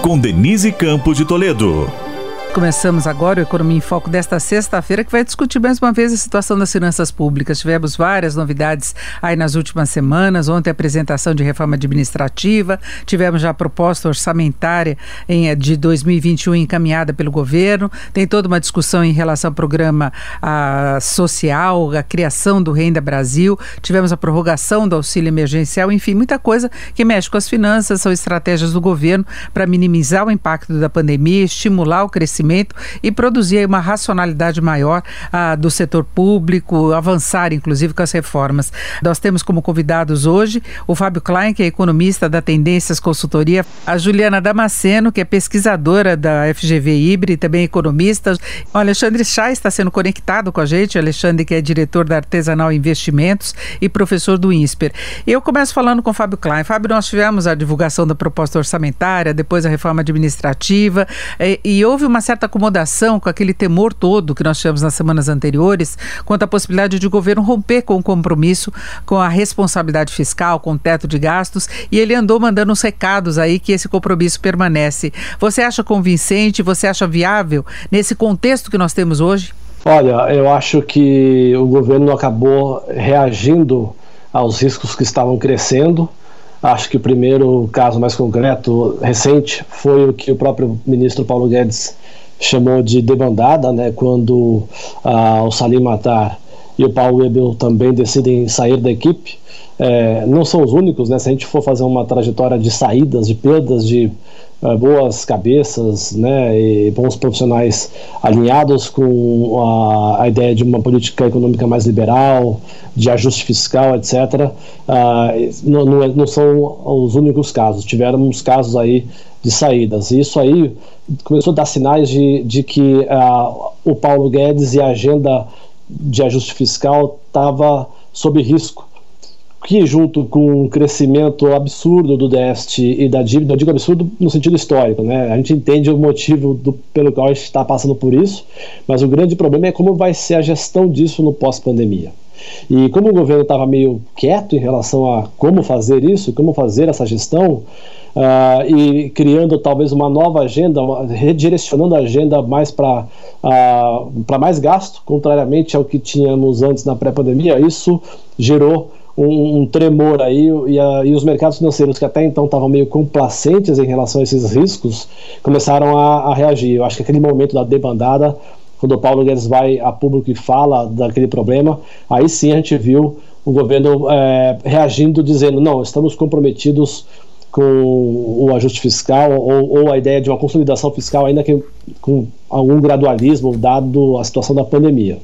Com Denise Campos de Toledo. Começamos agora o Economia em Foco desta sexta-feira, que vai discutir mais uma vez a situação das finanças públicas. Tivemos várias novidades aí nas últimas semanas. Ontem, a apresentação de reforma administrativa, tivemos já a proposta orçamentária em, eh, de 2021 encaminhada pelo governo. Tem toda uma discussão em relação ao programa a, social, a criação do Renda Brasil. Tivemos a prorrogação do auxílio emergencial, enfim, muita coisa que mexe com as finanças, são estratégias do governo para minimizar o impacto da pandemia, estimular o crescimento crescimento e produzir uma racionalidade maior ah, do setor público, avançar inclusive com as reformas. Nós temos como convidados hoje o Fábio Klein, que é economista da Tendências Consultoria, a Juliana Damasceno, que é pesquisadora da FGV Ibre, também economista. O Alexandre Chá está sendo conectado com a gente, Alexandre que é diretor da Artesanal Investimentos e professor do INSPER. Eu começo falando com o Fábio Klein. Fábio, nós tivemos a divulgação da proposta orçamentária, depois a reforma administrativa, e, e houve uma certa acomodação com aquele temor todo que nós tivemos nas semanas anteriores quanto à possibilidade de o governo romper com o compromisso com a responsabilidade fiscal, com o teto de gastos, e ele andou mandando uns recados aí que esse compromisso permanece. Você acha convincente, você acha viável nesse contexto que nós temos hoje? Olha, eu acho que o governo acabou reagindo aos riscos que estavam crescendo. Acho que o primeiro caso mais concreto, recente, foi o que o próprio ministro Paulo Guedes chamou de debandada, né, quando ah, o Salim Matar e o Paulo Ebel também decidem sair da equipe. É, não são os únicos, né? Se a gente for fazer uma trajetória de saídas, de perdas de uh, boas cabeças, né, e bons profissionais alinhados com a, a, ideia de uma política econômica mais liberal, de ajuste fiscal, etc., uh, não, não, é, não, são os únicos casos. Tivemos casos aí de saídas. E isso aí começou a dar sinais de, de que uh, o Paulo Guedes e a agenda de ajuste fiscal estava sob risco que junto com o crescimento absurdo do déficit e da dívida, eu digo absurdo no sentido histórico, né? A gente entende o motivo do, pelo qual a gente está passando por isso, mas o grande problema é como vai ser a gestão disso no pós-pandemia. E como o governo estava meio quieto em relação a como fazer isso, como fazer essa gestão, uh, e criando talvez uma nova agenda, redirecionando a agenda mais para uh, mais gasto, contrariamente ao que tínhamos antes na pré-pandemia, isso gerou um, um tremor aí e, a, e, os mercados financeiros que até então estavam meio complacentes em relação a esses riscos começaram a, a reagir. Eu acho que aquele momento da debandada quando o Paulo Guedes vai a público e fala daquele problema, aí sim a gente viu o governo é, reagindo, dizendo: não, estamos comprometidos com o ajuste fiscal ou, ou, a ideia de uma consolidação fiscal, ainda que com algum gradualismo, dado a situação da pandemia.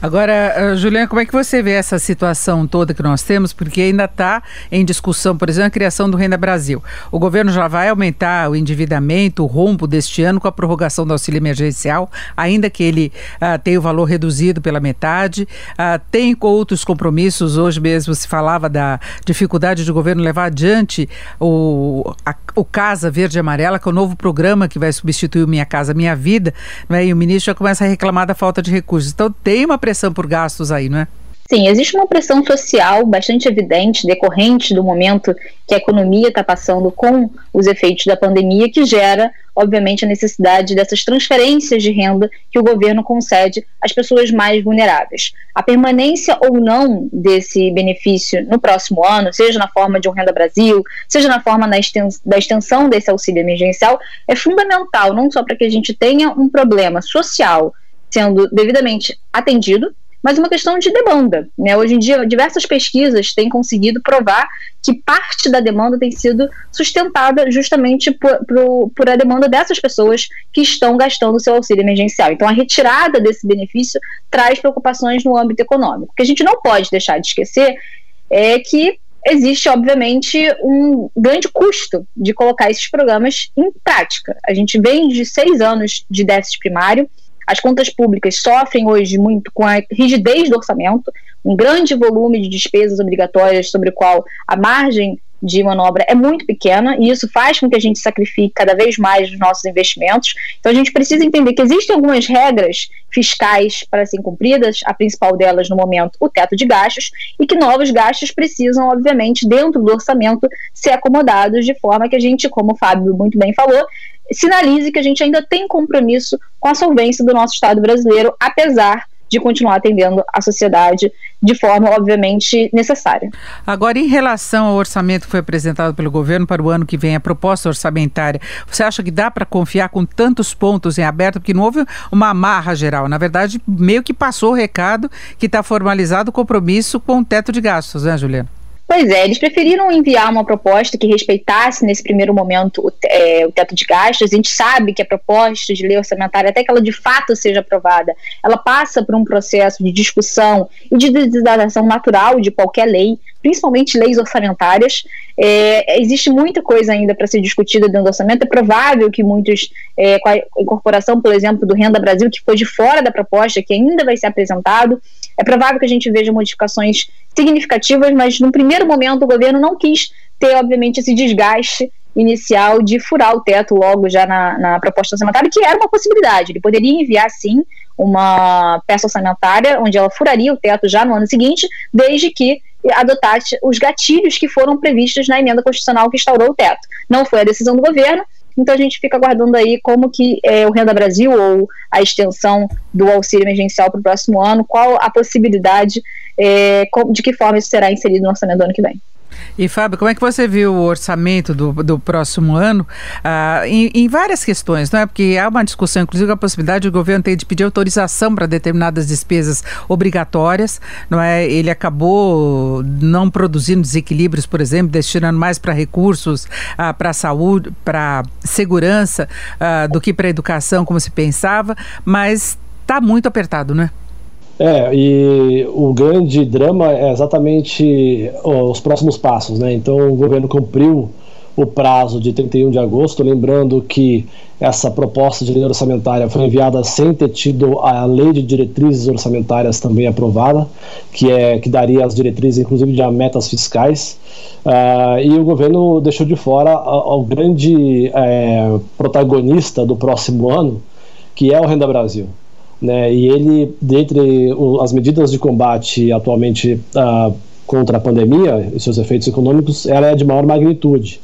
Agora, eh, Juliana, como é que você vê essa situação toda que nós temos? Porque ainda está em discussão, por exemplo, a criação do Renda Brasil. O governo já vai aumentar o endividamento, o rombo deste ano com a prorrogação do auxílio emergencial, ainda que ele uh, tenha o valor reduzido pela metade. Uh, tem outros compromissos. Hoje mesmo se falava da dificuldade do governo levar adiante o, a, o Casa Verde e Amarela, que é o novo programa que vai substituir o Minha Casa Minha Vida. Né? E o ministro já começa a reclamar da falta de recursos. Então, tem uma pressão por gastos aí, não é? Sim, existe uma pressão social bastante evidente, decorrente do momento que a economia está passando com os efeitos da pandemia, que gera, obviamente, a necessidade dessas transferências de renda que o governo concede às pessoas mais vulneráveis. A permanência ou não desse benefício no próximo ano, seja na forma de um Renda Brasil, seja na forma da extensão desse auxílio emergencial, é fundamental, não só para que a gente tenha um problema social sendo devidamente atendido, mas uma questão de demanda. Né? Hoje em dia, diversas pesquisas têm conseguido provar que parte da demanda tem sido sustentada justamente por, por, por, a demanda dessas pessoas que estão gastando seu auxílio emergencial. Então, a retirada desse benefício traz preocupações no âmbito econômico. O que a gente não pode deixar de esquecer é que existe, obviamente, um grande custo de colocar esses programas em prática. A gente vem de seis anos de déficit primário, as contas públicas sofrem hoje muito com a rigidez do orçamento, um grande volume de despesas obrigatórias sobre o qual a margem de manobra é muito pequena e isso faz com que a gente sacrifique cada vez mais os nossos investimentos. Então a gente precisa entender que existem algumas regras fiscais para serem cumpridas, a principal delas no momento, o teto de gastos, e que novos gastos precisam, obviamente, dentro do orçamento, ser acomodados de forma que a gente, como o Fábio muito bem falou, sinalize que a gente ainda tem compromisso com a solvência do nosso Estado brasileiro, apesar de continuar atendendo a sociedade de forma, obviamente, necessária. Agora, em relação ao orçamento que foi apresentado pelo governo para o ano que vem, a proposta orçamentária, você acha que dá para confiar com tantos pontos em aberto? Porque não houve uma amarra geral. Na verdade, meio que passou o recado que está formalizado o compromisso com o teto de gastos, né, Juliana? Pois é, eles preferiram enviar uma proposta que respeitasse nesse primeiro momento o, é, o, teto de gastos. A gente sabe que a proposta de lei orçamentária, até que ela de fato seja aprovada, ela passa por um processo de discussão e de desidratação natural de qualquer lei, principalmente leis orçamentárias. É, existe muita coisa ainda para ser discutida dentro do orçamento. É provável que muitos, é, com a incorporação, por exemplo, do Renda Brasil, que foi de fora da proposta, que ainda vai ser apresentado, é provável que a gente veja modificações significativas, mas no primeiro momento o governo não quis ter, obviamente, esse desgaste inicial de furar o teto logo já na, na proposta orçamentária, que era uma possibilidade. Ele poderia enviar, sim, uma peça orçamentária onde ela furaria o teto já no ano seguinte, desde que adotasse os gatilhos que foram previstos na emenda constitucional que instaurou o teto. Não foi a decisão do governo, então a gente fica aguardando aí como que é, o Renda Brasil ou a extensão do auxílio emergencial para o próximo ano, qual a possibilidade é, de que forma isso será inserido no orçamento do ano que vem. E Fábio, como é que você viu o orçamento do, do próximo ano ah, em, em, várias questões, não é? Porque há uma discussão, inclusive, a possibilidade do governo ter de pedir autorização para determinadas despesas obrigatórias, não é? Ele acabou não produzindo desequilíbrios, por exemplo, destinando mais para recursos, ah, para saúde, para segurança, ah, do que para educação, como se pensava, mas está muito apertado, não é? E o grande drama é exatamente os próximos passos, né? Então o governo cumpriu o prazo de 31 de agosto, lembrando que essa proposta de lei orçamentária foi enviada sem ter tido a lei de diretrizes orçamentárias também aprovada, que é que daria as diretrizes, inclusive de metas fiscais, uh, e o governo deixou de fora o grande é, protagonista do próximo ano, que é o Renda Brasil. Né, e ele, dentre as medidas de combate atualmente uh, contra a pandemia e seus efeitos econômicos, ela é de maior magnitude.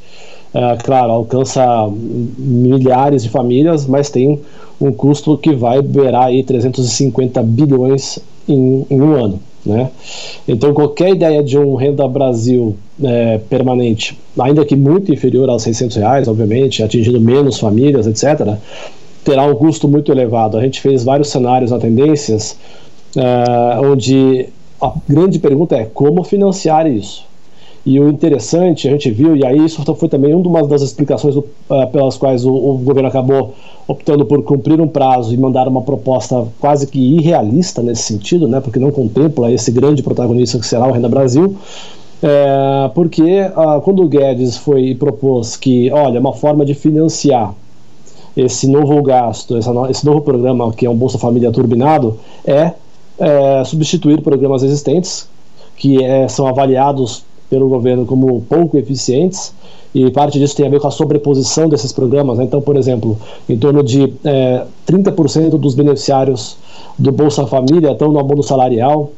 Uh, claro, alcança milhares de famílias, mas tem um custo que vai beirar aí 350 bilhões em, em um ano. Né? Então, qualquer ideia de um renda Brasil é, permanente, ainda que muito inferior aos 600 reais, obviamente, atingindo menos famílias, etc., terá um custo muito elevado. A gente fez vários cenários na tendências, uh, onde a grande pergunta é como financiar isso. E o interessante, a gente viu, e aí isso foi também uma das explicações uh, pelas quais o, o, governo acabou optando por cumprir um prazo e mandar uma proposta quase que irrealista nesse sentido, né, porque não contempla esse grande protagonista que será o Renda Brasil. É, porque uh, quando o Guedes foi e propôs que, olha, uma forma de financiar esse novo gasto, esse novo programa que é um Bolsa Família turbinado, é, é substituir programas existentes que é, são avaliados pelo governo como pouco eficientes e parte disso tem a ver com a sobreposição desses programas. Né? Então, por exemplo, em torno de é, 30% dos beneficiários do Bolsa Família estão no abono salarial,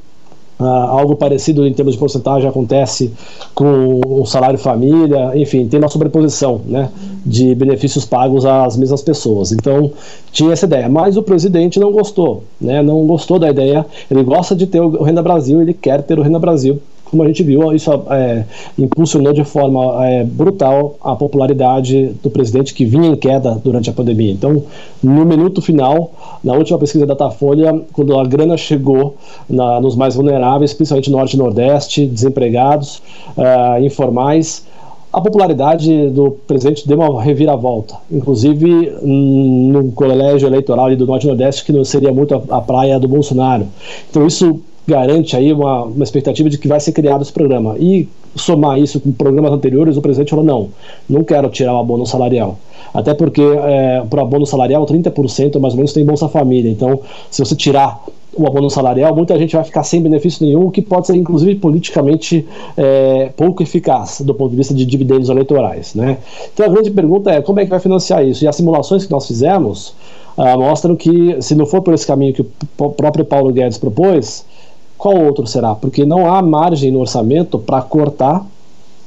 Uh, algo parecido em termos de porcentagem acontece com o salário família, enfim, tem uma sobreposição né, de benefícios pagos às mesmas pessoas. Então, tinha essa ideia. Mas o presidente não gostou, né, não gostou da ideia. Ele gosta de ter o Renda Brasil, ele quer ter o Renda Brasil como a gente viu, isso é, impulsionou de forma é, brutal a popularidade do presidente que vinha em queda durante a pandemia. Então, no minuto final, na última pesquisa da Datafolha, quando a grana chegou na, nos mais vulneráveis, principalmente Norte e Nordeste, desempregados, uh, informais, a popularidade do presidente deu uma reviravolta, inclusive no colégio eleitoral do Norte e Nordeste, que não seria muito a, a praia do Bolsonaro. Então isso garante aí uma, uma expectativa de que vai ser criado esse programa. E somar isso com programas anteriores, o presidente falou: não, não quero tirar o abono salarial. Até porque é, para o abono salarial, 30% mais ou menos tem Bolsa Família. Então, se você tirar o abono salarial, muita gente vai ficar sem benefício nenhum, o que pode ser, inclusive, politicamente é, pouco eficaz do ponto de vista de dividendos eleitorais. Né? Então, a grande pergunta é como é que vai financiar isso? E as simulações que nós fizemos ah, mostram que, se não for por esse caminho que o próprio Paulo Guedes propôs, qual outro será? Porque não há margem no orçamento para cortar.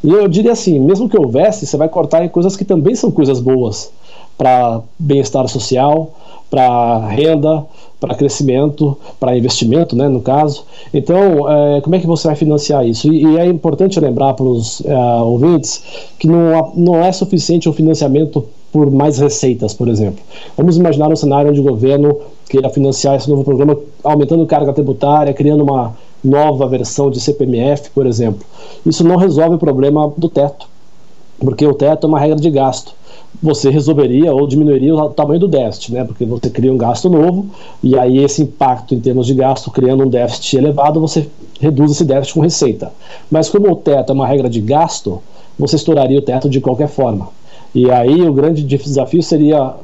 E eu diria assim: mesmo que houvesse, você vai cortar em coisas que também são coisas boas para bem-estar social, para renda, para crescimento, para investimento, né, no caso. Então, é, como é que você vai financiar isso? E, e é importante lembrar para os é, ouvintes que não, não é suficiente o financiamento por mais receitas, por exemplo. Vamos imaginar um cenário onde o governo queira financiar esse novo programa aumentando carga tributária, criando uma nova versão de CPMF, por exemplo. Isso não resolve o problema do teto, porque o teto é uma regra de gasto. Você resolveria ou diminuiria o tamanho do déficit, né? Porque você cria um gasto novo e aí esse impacto em termos de gasto, criando um déficit elevado, você reduz esse déficit com receita. Mas como o teto é uma regra de gasto, você estouraria o teto de qualquer forma. E aí o grande desafio seria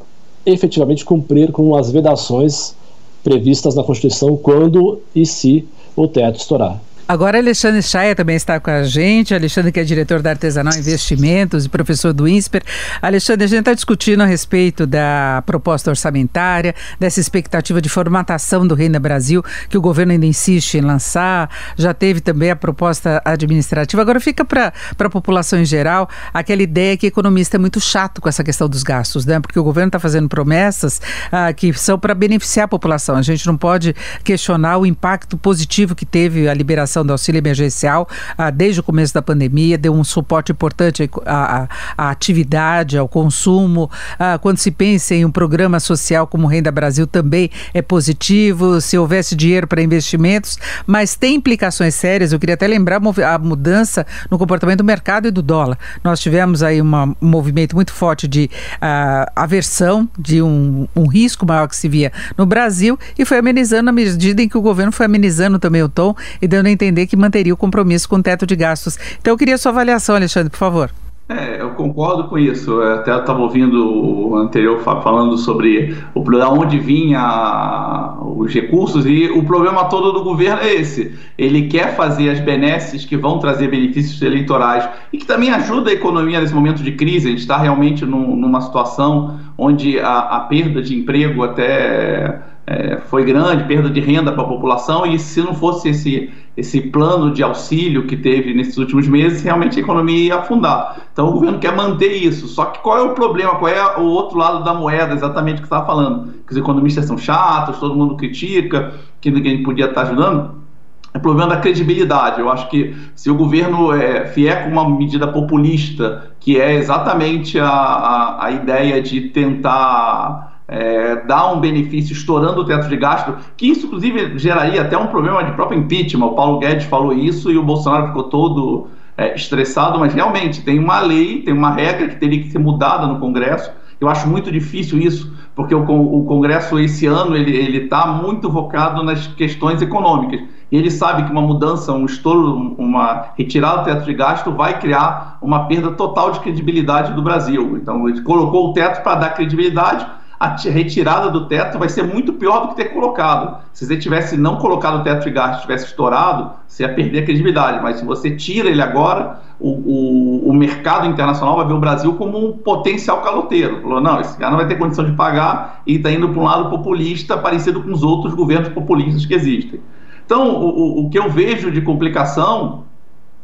efetivamente cumprir com as vedações previstas na Constituição quando e se o teto estourar. Agora, Alexandre Chaia também está com a gente. Alexandre, que é diretor da Artesanal Investimentos e professor do INSPER. Alexandre, a gente está discutindo a respeito da proposta orçamentária, dessa expectativa de formatação do Reino Brasil, que o governo ainda insiste em lançar. Já teve também a proposta administrativa. Agora, fica para a população em geral aquela ideia que economista é muito chato com essa questão dos gastos, né? Porque o governo está fazendo promessas ah, que são para beneficiar a população. A gente não pode questionar o impacto positivo que teve a liberação do auxílio emergencial ah, desde o começo da pandemia, deu um suporte importante à, à atividade, ao consumo. Ah, quando se pensa em um programa social como Renda Brasil, também é positivo, se houvesse dinheiro para investimentos, mas tem implicações sérias. Eu queria até lembrar a mudança no comportamento do mercado e do dólar. Nós tivemos aí uma, um movimento muito forte de uh, aversão, de um, um risco maior que se via no Brasil e foi amenizando à medida em que o governo foi amenizando também o tom e dando a entender que manteria o compromisso com o teto de gastos. Então eu queria sua avaliação, Alexandre, por favor. É, eu concordo com isso. Eu até estava ouvindo o anterior falando sobre o problema onde vinha os recursos e o problema todo do governo é esse. Ele quer fazer as benesses que vão trazer benefícios eleitorais e que também ajuda a economia nesse momento de crise. A gente está realmente num, numa situação onde a, a perda de emprego até é, foi grande, perda de renda para a população, e se não fosse esse, esse plano de auxílio que teve nesses últimos meses, realmente a economia ia afundar. Então o governo quer manter isso. Só que qual é o problema? Qual é o outro lado da moeda, exatamente o que você estava falando? Que os economistas são chatos, todo mundo critica, que ninguém podia estar ajudando. É problema da credibilidade. Eu acho que se o governo é, vier com uma medida populista, que é exatamente a, a, a ideia de tentar é, dar um benefício estourando o teto de gasto, que isso inclusive geraria até um problema de próprio impeachment. O Paulo Guedes falou isso e o Bolsonaro ficou todo é, estressado, mas realmente tem uma lei, tem uma regra que teria que ser mudada no Congresso. Eu acho muito difícil isso, porque o, o Congresso esse ano ele está muito focado nas questões econômicas. E ele sabe que uma mudança, um estouro, uma retirada do teto de gasto vai criar uma perda total de credibilidade do Brasil. Então ele colocou o teto para dar credibilidade, a retirada do teto vai ser muito pior do que ter colocado. Se você tivesse não colocado o teto de gasto, tivesse estourado, você ia perder a credibilidade. Mas se você tira ele agora, o, o, o mercado internacional vai ver o Brasil como um potencial caloteiro. Falou, não, esse cara não vai ter condição de pagar e está indo para um lado populista, parecido com os outros governos populistas que existem. Então, o, o que eu vejo de complicação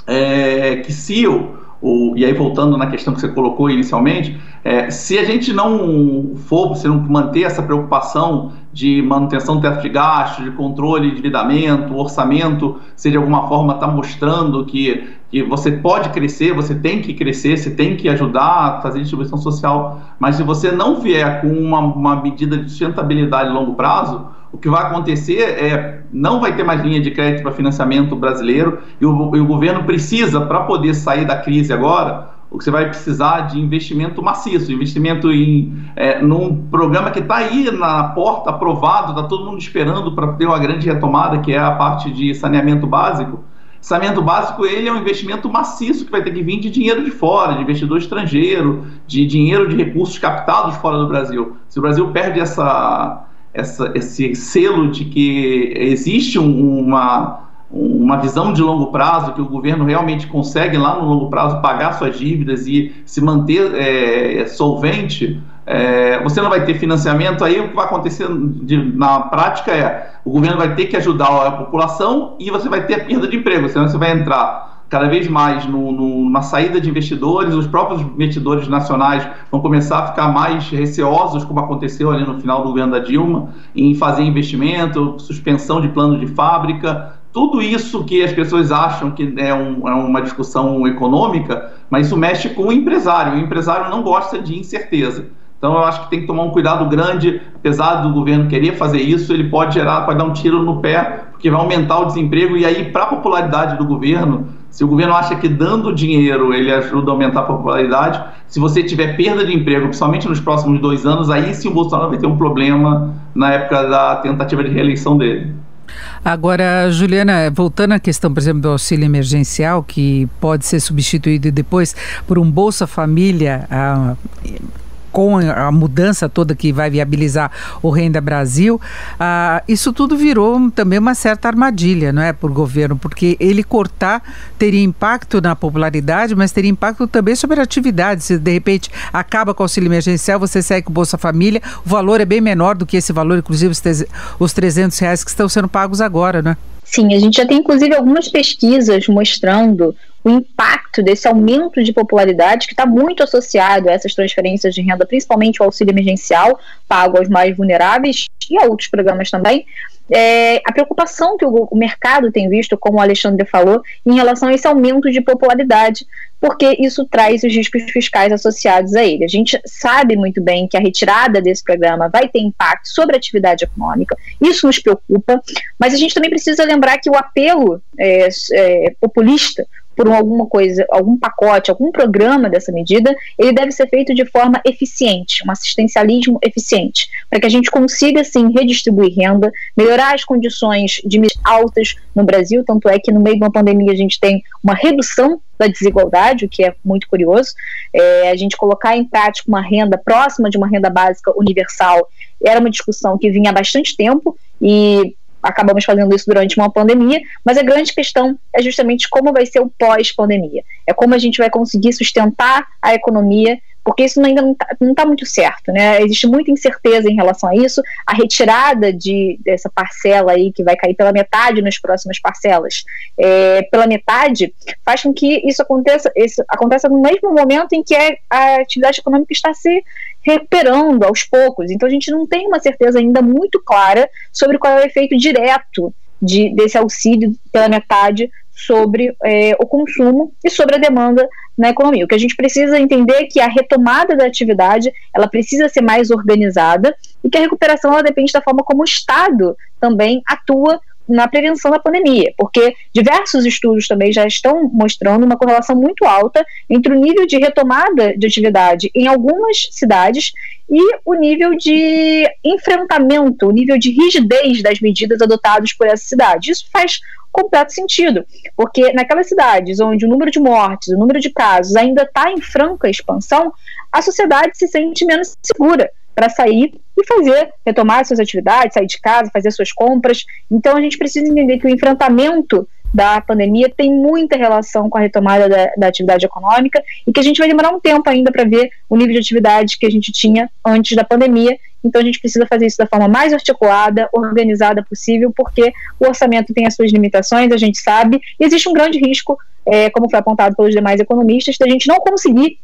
é que se o, o, e aí voltando na questão que você colocou inicialmente, é, se a gente não for, se não manter essa preocupação de manutenção do teto de gastos, de controle de endividamento, orçamento, se de alguma forma está mostrando que, que você pode crescer, você tem que crescer, você tem que ajudar a fazer distribuição social, mas se você não vier com uma, uma medida de sustentabilidade a longo prazo, o que vai acontecer é não vai ter mais linha de crédito para financiamento brasileiro e o, e o governo precisa, para poder sair da crise agora, você vai precisar de investimento maciço, investimento em é, num programa que está aí na porta, aprovado, está todo mundo esperando para ter uma grande retomada, que é a parte de saneamento básico. Saneamento básico ele é um investimento maciço que vai ter que vir de dinheiro de fora, de investidor estrangeiro, de dinheiro de recursos captados fora do Brasil. Se o Brasil perde essa, essa esse selo de que existe um, uma uma visão de longo prazo, que o governo realmente consegue lá no longo prazo pagar suas dívidas e se manter é, solvente, é, você não vai ter financiamento, aí o que vai acontecer de, na prática é o governo vai ter que ajudar a população e você vai ter perda de emprego, senão você vai entrar cada vez mais no, no, numa saída de investidores, os próprios investidores nacionais vão começar a ficar mais receosos, como aconteceu ali no final do governo da Dilma, em fazer investimento, suspensão de plano de fábrica, tudo isso que as pessoas acham que é, um, é, uma discussão econômica, mas isso mexe com o empresário. O empresário não gosta de incerteza. Então eu acho que tem que tomar um cuidado grande, apesar do governo querer fazer isso, ele pode gerar, pode dar um tiro no pé, porque vai aumentar o desemprego e aí para a popularidade do governo, se o governo acha que dando dinheiro ele ajuda a aumentar a popularidade, se você tiver perda de emprego, principalmente nos próximos dois anos, aí sim o Bolsonaro vai ter um problema na época da tentativa de reeleição dele. Agora, Juliana, voltando à questão, por exemplo, do auxílio emergencial, que pode ser substituído depois por um Bolsa Família. Ah, com a mudança toda que vai viabilizar o Renda Brasil, ah, isso tudo virou também uma certa armadilha, não é, por governo, porque ele cortar teria impacto na popularidade, mas teria impacto também sobre a atividade. Se de repente acaba com o auxílio emergencial, você segue com o Bolsa Família, o valor é bem menor do que esse valor, inclusive os 300 reais que estão sendo pagos agora, né? Sim, a gente já tem inclusive algumas pesquisas mostrando o impacto desse aumento de popularidade que está muito associado a essas transferências de renda, principalmente o auxílio emergencial pago aos mais vulneráveis e a outros programas também. É, a preocupação que o, o, mercado tem visto, como o Alexandre falou, em relação a esse aumento de popularidade, porque isso traz os riscos fiscais associados a ele. A gente sabe muito bem que a retirada desse programa vai ter impacto sobre a atividade econômica, isso nos preocupa, mas a gente também precisa lembrar que o apelo é, é, populista por alguma coisa, algum pacote, algum programa dessa medida, ele deve ser feito de forma eficiente, um assistencialismo eficiente, para que a gente consiga, sim, redistribuir renda, melhorar as condições de altas no Brasil, tanto é que no meio de uma pandemia a gente tem uma redução da desigualdade, o que é muito curioso, é, a gente colocar em prática uma renda próxima de uma renda básica universal era uma discussão que vinha há bastante tempo e acabamos fazendo isso durante uma pandemia, mas a grande questão é justamente como vai ser o pós-pandemia. É como a gente vai conseguir sustentar a economia porque isso ainda não está tá muito certo, né? Existe muita incerteza em relação a isso. A retirada de, dessa parcela aí, que vai cair pela metade nas próximas parcelas, é, pela metade, faz com que isso aconteça, isso aconteça no mesmo momento em que a atividade econômica está se recuperando aos poucos. Então a gente não tem uma certeza ainda muito clara sobre qual é o efeito direto de, desse auxílio pela metade sobre é, o consumo e sobre a demanda na economia. O que a gente precisa entender é que a retomada da atividade ela precisa ser mais organizada e que a recuperação ela depende da forma como o Estado também atua na prevenção da pandemia, porque diversos estudos também já estão mostrando uma correlação muito alta entre o nível de retomada de atividade em algumas cidades e o nível de enfrentamento, o nível de rigidez das medidas adotadas por essa cidade. Isso faz completo sentido, porque naquelas cidades onde o número de mortes, o número de casos ainda está em franca expansão, a sociedade se sente menos segura para sair e fazer, retomar suas atividades, sair de casa, fazer suas compras. Então a gente precisa entender que o enfrentamento da pandemia tem muita relação com a retomada da, da atividade econômica e que a gente vai demorar um tempo ainda para ver o nível de atividade que a gente tinha antes da pandemia. Então a gente precisa fazer isso da forma mais articulada, organizada possível, porque o orçamento tem as suas limitações, a gente sabe, e existe um grande risco, é, como foi apontado pelos demais economistas, da gente não conseguir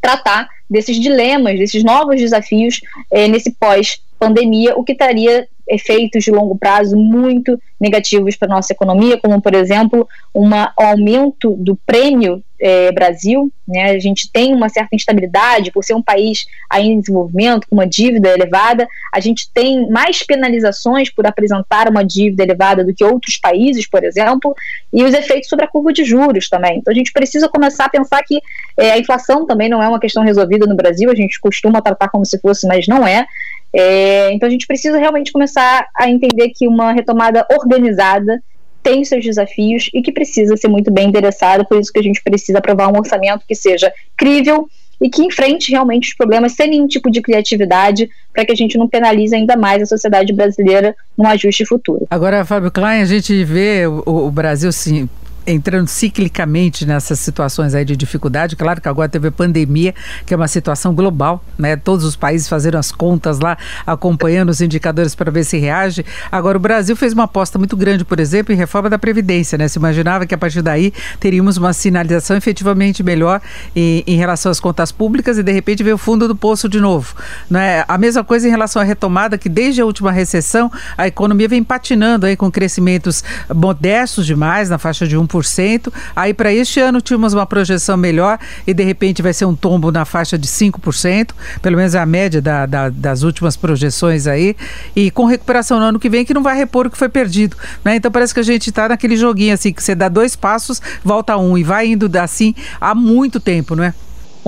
tratar desses dilemas, desses novos desafios é, nesse pós-pandemia, o que estaria efeitos de longo prazo muito negativos para a nossa economia, como, por exemplo, um aumento do prêmio é, Brasil. Né? A gente tem uma certa instabilidade, por ser um país ainda em desenvolvimento, com uma dívida elevada, a gente tem mais penalizações por apresentar uma dívida elevada do que outros países, por exemplo, e os efeitos sobre a curva de juros também. Então a gente precisa começar a pensar que é, a inflação também não é uma questão resolvida no Brasil, a gente costuma tratar como se fosse, mas não é. É, então a gente precisa realmente começar a entender que uma retomada organizada tem seus desafios e que precisa ser muito bem endereçado, por isso que a gente precisa aprovar um orçamento que seja crível e que enfrente realmente os problemas sem nenhum tipo de criatividade, para que a gente não penalize ainda mais a sociedade brasileira no ajuste futuro. Agora, Fábio Klein, a gente vê o, o Brasil sim entrando ciclicamente nessas situações aí de dificuldade. Claro que agora teve a pandemia, que é uma situação global, né? Todos os países fazendo as contas lá, acompanhando os indicadores para ver se reage. Agora, o Brasil fez uma aposta muito grande, por exemplo, em reforma da Previdência, né? Se imaginava que a partir daí teríamos uma sinalização efetivamente melhor em, em relação às contas públicas e de repente veio o fundo do poço de novo. Né? A mesma coisa em relação à retomada, que desde a última recessão a economia vem patinando aí com crescimentos modestos demais, na faixa de 1%. Aí para este ano tínhamos uma projeção melhor e de repente vai ser um tombo na faixa de 5%, pelo menos é a média da, da, das últimas projeções aí, e com recuperação no ano que vem que não vai repor o que foi perdido. Né? Então parece que a gente está naquele joguinho assim, que você dá dois passos, volta um e vai indo assim há muito tempo, não é?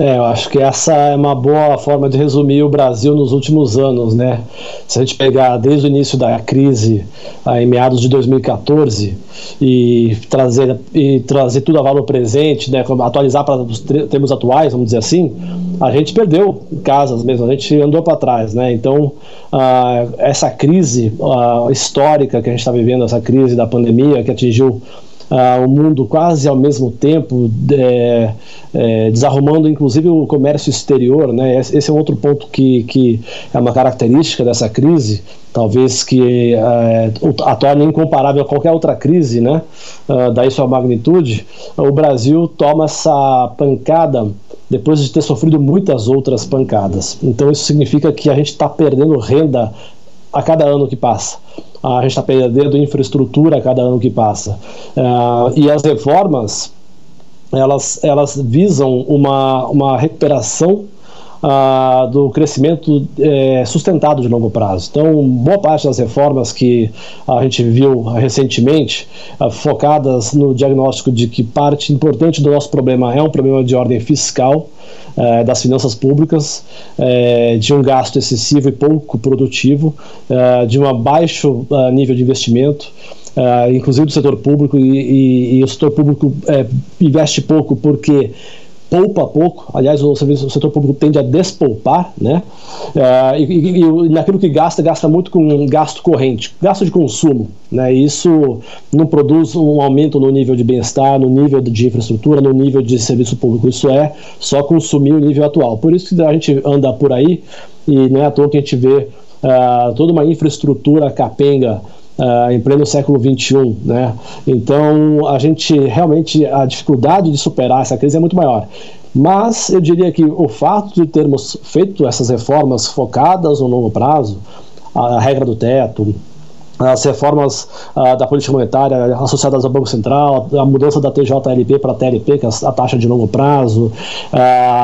É, eu acho que essa é uma boa forma de resumir o Brasil nos últimos anos, né? Se a gente pegar desde o início da crise, em meados de 2014, e trazer, e trazer tudo a valor presente, né? Atualizar para os termos atuais, vamos dizer assim, a gente perdeu casas mesmo, a gente andou para trás, né? Então, essa crise histórica que a gente está vivendo, essa crise da pandemia que atingiu uh, o mundo quase ao mesmo tempo, é, é, desarrumando inclusive o comércio exterior. Né? Esse é outro ponto que, que é uma característica dessa crise, talvez que é, a torne incomparável a qualquer outra crise, né? Uh, daí sua magnitude. O Brasil toma essa pancada depois de ter sofrido muitas outras pancadas. Então isso significa que a gente está perdendo renda a cada ano que passa. A gente está perdendo infraestrutura a cada ano que passa. Uh, e as reformas, elas, elas visam uma, uma recuperação uh, do crescimento é, sustentado de longo prazo. Então, boa parte das reformas que a gente viu recentemente, uh, focadas no diagnóstico de que parte importante do nosso problema é um problema de ordem fiscal, uh, das finanças públicas, de um gasto excessivo e pouco produtivo, de um baixo nível de investimento. Uh, inclusive do setor público, e, e, e o setor público é, investe pouco porque poupa pouco, aliás, o, serviço, o setor público tende a despoupar, né? Uh, e, e, e, naquilo que gasta, gasta muito com gasto corrente, gasto de consumo, né? Isso não produz um aumento no nível de bem-estar, no nível de infraestrutura, no nível de serviço público. Isso é só consumir o nível atual. Por isso que a gente anda por aí e não é à toa que a gente vê uh, toda uma infraestrutura capenga Uh, em pleno século XXI, né? Então a gente realmente a dificuldade de superar essa crise é muito maior. Mas eu diria que o fato de termos feito essas reformas focadas no longo prazo, a regra do teto, as reformas uh, da política monetária associadas ao Banco Central, a mudança da TJLP para a TLP, que é a taxa de longo prazo, uh,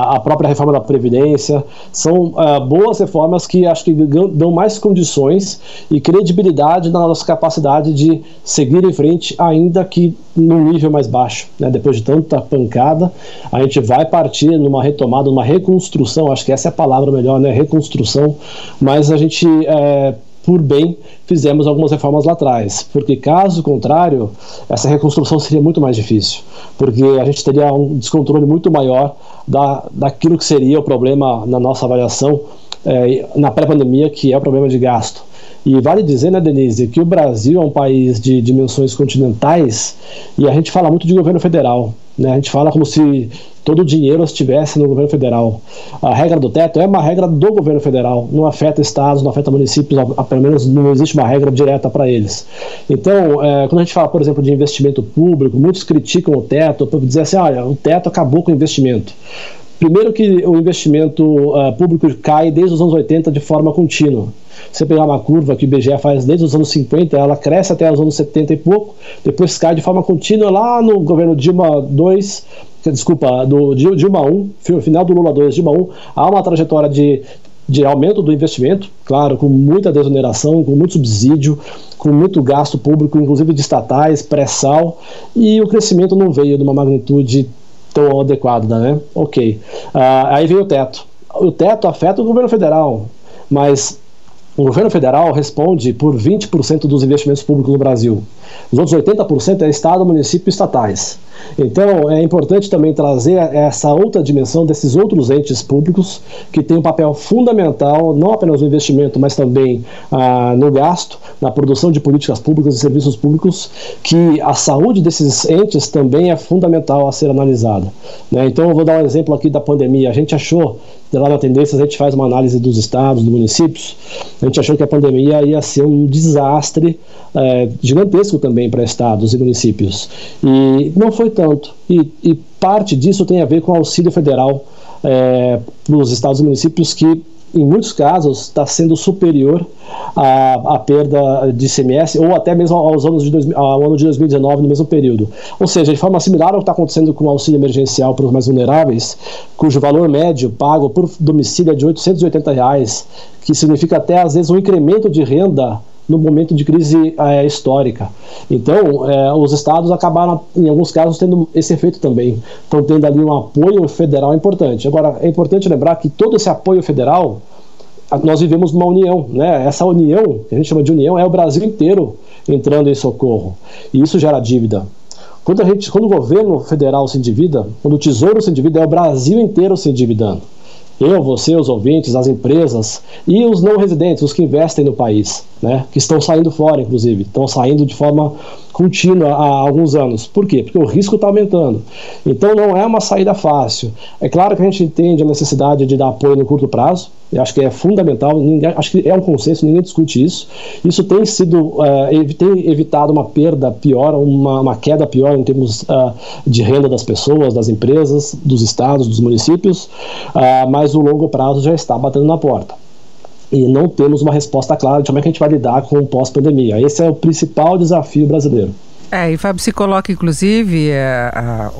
a própria reforma da Previdência, são uh, boas reformas que acho que dão mais condições e credibilidade na nossa capacidade de seguir em frente, ainda que num nível mais baixo. Né? Depois de tanta pancada, a gente vai partir numa retomada, numa reconstrução, acho que essa é a palavra melhor, né? reconstrução, mas a gente é, por bem, fizemos algumas reformas lá atrás, porque caso contrário, essa reconstrução seria muito mais difícil, porque a gente teria um descontrole muito maior da, daquilo que seria o problema na nossa avaliação é, na pré-pandemia, que é o problema de gasto. E vale dizer, né, Denise, que o Brasil é um país de dimensões continentais e a gente fala muito de governo federal. Né? A gente fala como se todo o dinheiro estivesse no governo federal. A regra do teto é uma regra do governo federal, não afeta estados, não afeta municípios, pelo menos não existe uma regra direta para eles. Então, é, quando a gente fala, por exemplo, de investimento público, muitos criticam o teto por dizer assim: olha, o teto acabou com o investimento. Primeiro que o investimento uh, público cai desde os anos 80 de forma contínua. Você pegar uma curva que o IBGE faz desde os anos 50, ela cresce até os anos 70 e pouco, depois cai de forma contínua lá no governo Dilma 2, desculpa, do Dilma 1, final do Lula 2, Dilma 1, há uma trajetória de de aumento do investimento, claro, com muita desoneração, com muito subsídio, com muito gasto público, inclusive de estatais, pré-sal, e o crescimento não veio de uma magnitude tão adequada, né? Ok. Uh, aí vem o teto. O teto afeta o governo federal, mas o governo federal responde por 20% dos investimentos públicos no Brasil. Os outros 80% é Estado, município e estatais. Então, é importante também trazer essa outra dimensão desses outros entes públicos que têm um papel fundamental, não apenas no investimento, mas também ah, no gasto, na produção de políticas públicas e serviços públicos, que a saúde desses entes também é fundamental a ser analisada. Né? Então, eu vou dar um exemplo aqui da pandemia. A gente achou, lá na tendência, a gente faz uma análise dos estados, dos municípios, a gente achou que a pandemia ia ser um desastre é, gigantesco também para estados e municípios. E não foi tanto. E, e parte disso tem a ver com o auxílio federal é, para os estados e municípios que em muitos casos, está sendo superior à, à, perda de ICMS ou até mesmo aos anos de dois, ao ano de 2019, no mesmo período. Ou seja, de forma similar ao que está acontecendo com o auxílio emergencial para os mais vulneráveis, cujo valor médio pago por domicílio é de 880 reais, que significa até às vezes um incremento de renda no momento de crise é, histórica. Então, é, os estados acabaram, em alguns casos, tendo esse efeito também. Estão tendo ali um apoio federal importante. Agora, é importante lembrar que todo esse apoio federal, nós vivemos numa união. Né? Essa união, que a gente chama de união, é o Brasil inteiro entrando em socorro. E isso gera dívida. Quando, a gente, quando o governo federal se endivida, quando o tesouro se endivida, é o Brasil inteiro se endividando eu, você, os ouvintes, as empresas e os não residentes, os que investem no país, né, que estão saindo fora, inclusive, estão saindo de forma contínua há alguns anos. Por quê? Porque o risco está aumentando. Então não é uma saída fácil. É claro que a gente entende a necessidade de dar apoio no curto prazo, eu acho que é fundamental, ninguém, acho que é um consenso, ninguém discute isso. Isso tem sido, uh, tem evitado uma perda pior, uma, uma queda pior em termos uh, de renda das pessoas, das empresas, dos estados, dos municípios, uh, mas o longo prazo já está batendo na porta e não temos uma resposta clara de como é que a gente vai lidar com o pós-pandemia. Esse é o principal desafio brasileiro. É, e Fábio se coloca, inclusive, é, a,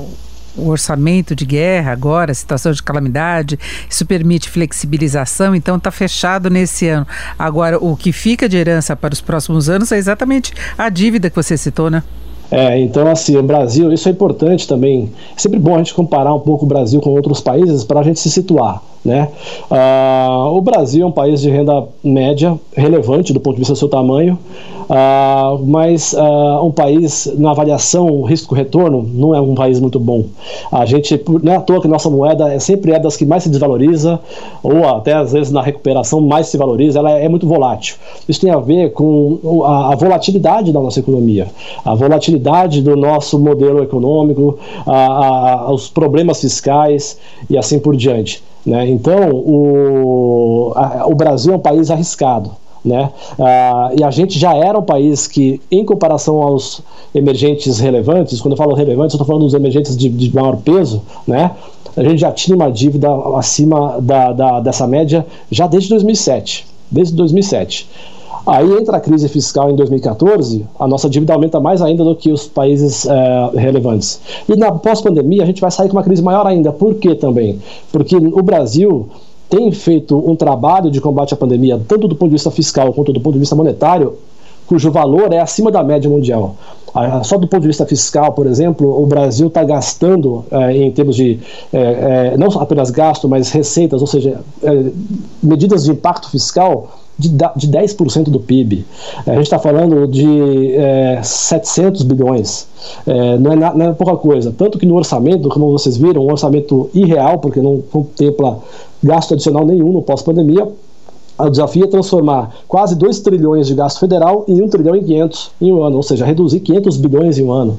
o orçamento de guerra agora, situação de calamidade, isso permite flexibilização, então está fechado nesse ano. Agora, o que fica de herança para os próximos anos é exatamente a dívida que você citou, né? É, então assim, o Brasil, isso é importante também. É sempre bom a gente comparar um pouco o Brasil com outros países para a gente se situar. Né? Uh, o Brasil é um país de renda média, relevante do ponto de vista do seu tamanho, uh, mas uh, um país, na avaliação risco-retorno, não é um país muito bom. A gente, não é à toa que nossa moeda é, sempre é das que mais se desvaloriza, ou até às vezes na recuperação mais se valoriza, ela é, é muito volátil. Isso tem a ver com a, a, volatilidade da nossa economia, a volatilidade do nosso modelo econômico, a, os problemas fiscais e assim por diante. Né? Então, o, a, o Brasil é um país arriscado. Né? Ah, e a gente já era um país que, em comparação aos emergentes relevantes, quando eu falo relevantes, eu estou falando dos emergentes de, de, maior peso, né? a gente já tinha uma dívida acima da, da, dessa média já desde 2007. Desde 2007. Aí entra a crise fiscal em 2014, a nossa dívida aumenta mais ainda do que os países é, relevantes. E na pós-pandemia a gente vai sair com uma crise maior ainda. Por quê também? Porque o Brasil tem feito um trabalho de combate à pandemia, tanto do ponto de vista fiscal quanto do ponto de vista monetário, cujo valor é acima da média mundial. Só do ponto de vista fiscal, por exemplo, o Brasil está gastando, é, em termos de, é, não apenas gasto, mas receitas, ou seja, medidas de impacto fiscal de, de 10% do PIB. A gente está falando de é, 700 bilhões. É, não, é na, não, é pouca coisa. Tanto que no orçamento, como vocês viram, um orçamento irreal, porque não contempla gasto adicional nenhum no pós-pandemia. O desafio é transformar quase 2 trilhões de gasto federal em 1 trilhão e 500 em um ano, ou seja, reduzir 500 bilhões em um ano.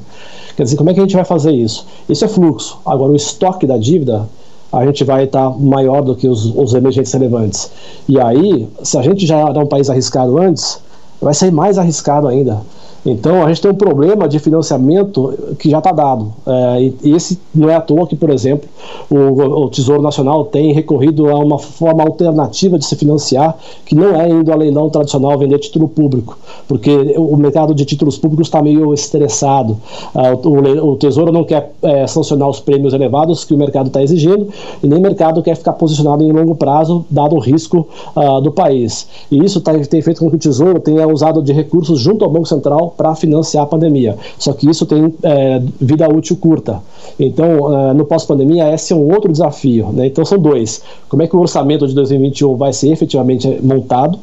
Quer dizer, como é que a gente vai fazer isso? Isso é fluxo. Agora, o estoque da dívida a gente vai estar maior do que os, os emergentes relevantes. E aí, se a gente já era um país arriscado antes, vai ser mais arriscado ainda. Então a gente tem um problema de financiamento que já está dado. É, e esse não é à toa que, por exemplo, o, o, Tesouro Nacional tem recorrido a uma forma alternativa de se financiar, que não é indo a leilão tradicional vender título público, porque o mercado de títulos públicos está meio estressado. É, o, o, Tesouro não quer é, sancionar os prêmios elevados que o mercado está exigindo, e nem o mercado quer ficar posicionado em longo prazo, dado o risco uh, do país. E isso tá, tem feito com que o Tesouro tenha usado de recursos junto ao Banco Central para financiar a pandemia. Só que isso tem é, vida útil curta. Então, é, no pós-pandemia, esse é um outro desafio. Né? Então, são dois. Como é que o orçamento de 2021 vai ser efetivamente montado?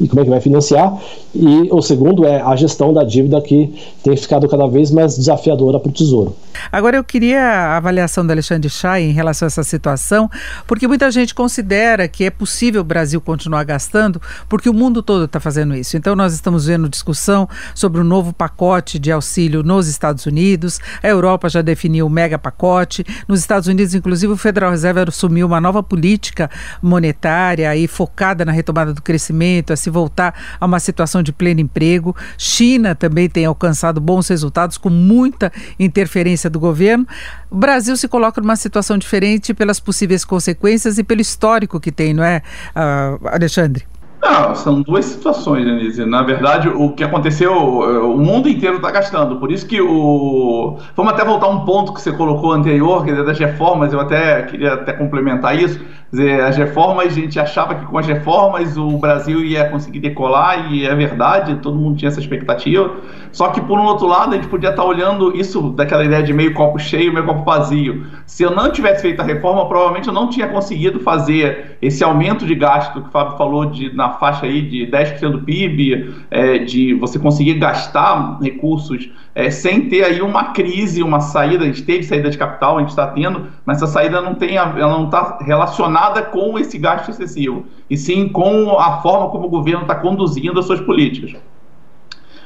E como é que vai financiar. E o segundo é a gestão da dívida que tem ficado cada vez mais desafiadora para o Tesouro. Agora eu queria a avaliação do Alexandre Chay em relação a essa situação, porque muita gente considera que é possível o Brasil continuar gastando, porque o mundo todo está fazendo isso. Então nós estamos vendo discussão sobre o um novo pacote de auxílio nos Estados Unidos, a Europa já definiu o mega pacote, nos Estados Unidos, inclusive, o Federal Reserve assumiu uma nova política monetária e focada na retomada do crescimento, assim, se voltar a uma situação de pleno emprego. China também tem alcançado bons resultados com muita interferência do governo. O Brasil se coloca numa situação diferente pelas possíveis consequências e pelo histórico que tem, não é, uh, Alexandre? Não, são duas situações, Denise. Na verdade, o que aconteceu, o mundo inteiro está gastando. Por isso que o. Vamos até voltar um ponto que você colocou anterior, que é das reformas, eu até queria até complementar isso dizer, as reformas, a gente achava que com as reformas o Brasil ia conseguir decolar, e é verdade, todo mundo tinha essa expectativa. Só que, por um outro lado, a gente podia estar olhando isso daquela ideia de meio copo cheio, meio copo vazio. Se eu não tivesse feito a reforma, provavelmente eu não tinha conseguido fazer esse aumento de gasto que o Fábio falou de, na faixa aí de 10% do PIB, é, de você conseguir gastar recursos é, sem ter aí uma crise, uma saída, a gente teve saída de capital, a gente está tendo, mas essa saída não tem, ela não está relacionada com esse gasto excessivo, e sim com a forma como o governo está conduzindo as suas políticas.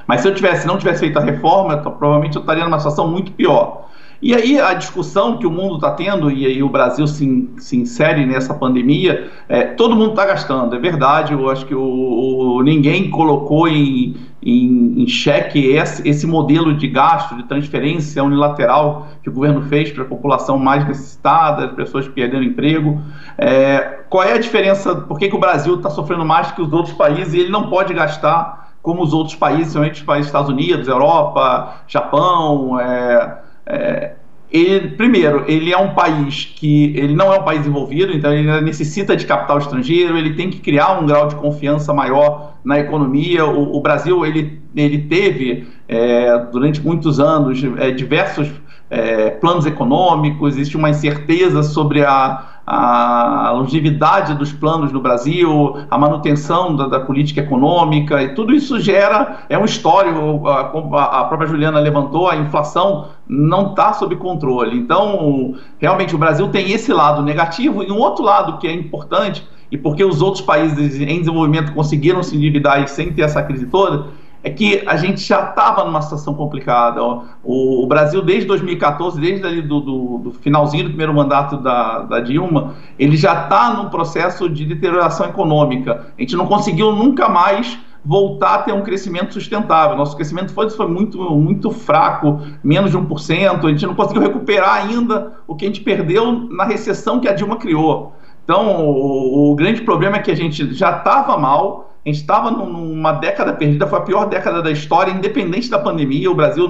Mas se eu tivesse, não tivesse feito a reforma, eu, provavelmente eu estaria numa situação muito pior. E aí a discussão que o mundo está tendo, e aí o Brasil se, se insere nessa pandemia, é, todo mundo está gastando, é verdade, eu acho que o, o ninguém colocou em, em, em xeque esse, esse, modelo de gasto, de transferência unilateral que o governo fez para a população mais necessitada, as pessoas perderam emprego. É, qual é a diferença, por que, que o Brasil está sofrendo mais que os outros países e ele não pode gastar como os outros países, principalmente os países Estados Unidos, Europa, Japão, é, é, ele, primeiro, ele é um país que ele não é um país desenvolvido, então ele necessita de capital estrangeiro, ele tem que criar um grau de confiança maior na economia. O, o Brasil ele, ele teve é, durante muitos anos é, diversos é, planos econômicos, existe uma incerteza sobre a, a longevidade dos planos no Brasil, a manutenção da, da, política econômica, e tudo isso gera, é um histórico, a, a própria Juliana levantou, a inflação não está sob controle. Então, realmente, o Brasil tem esse lado negativo, e um outro lado que é importante, e porque os outros países em desenvolvimento conseguiram se endividar sem ter essa crise toda, é que a gente já estava numa situação complicada. O, o, Brasil, desde 2014, desde ali do, do, do, finalzinho do primeiro mandato da, da Dilma, ele já está num processo de deterioração econômica. A gente não conseguiu nunca mais voltar a ter um crescimento sustentável. Nosso crescimento foi, foi muito, muito fraco, menos de 1%. A gente não conseguiu recuperar ainda o que a gente perdeu na recessão que a Dilma criou. Então, o, o grande problema é que a gente já estava mal, a gente estava numa década perdida, foi a pior década da história, independente da pandemia. O Brasil,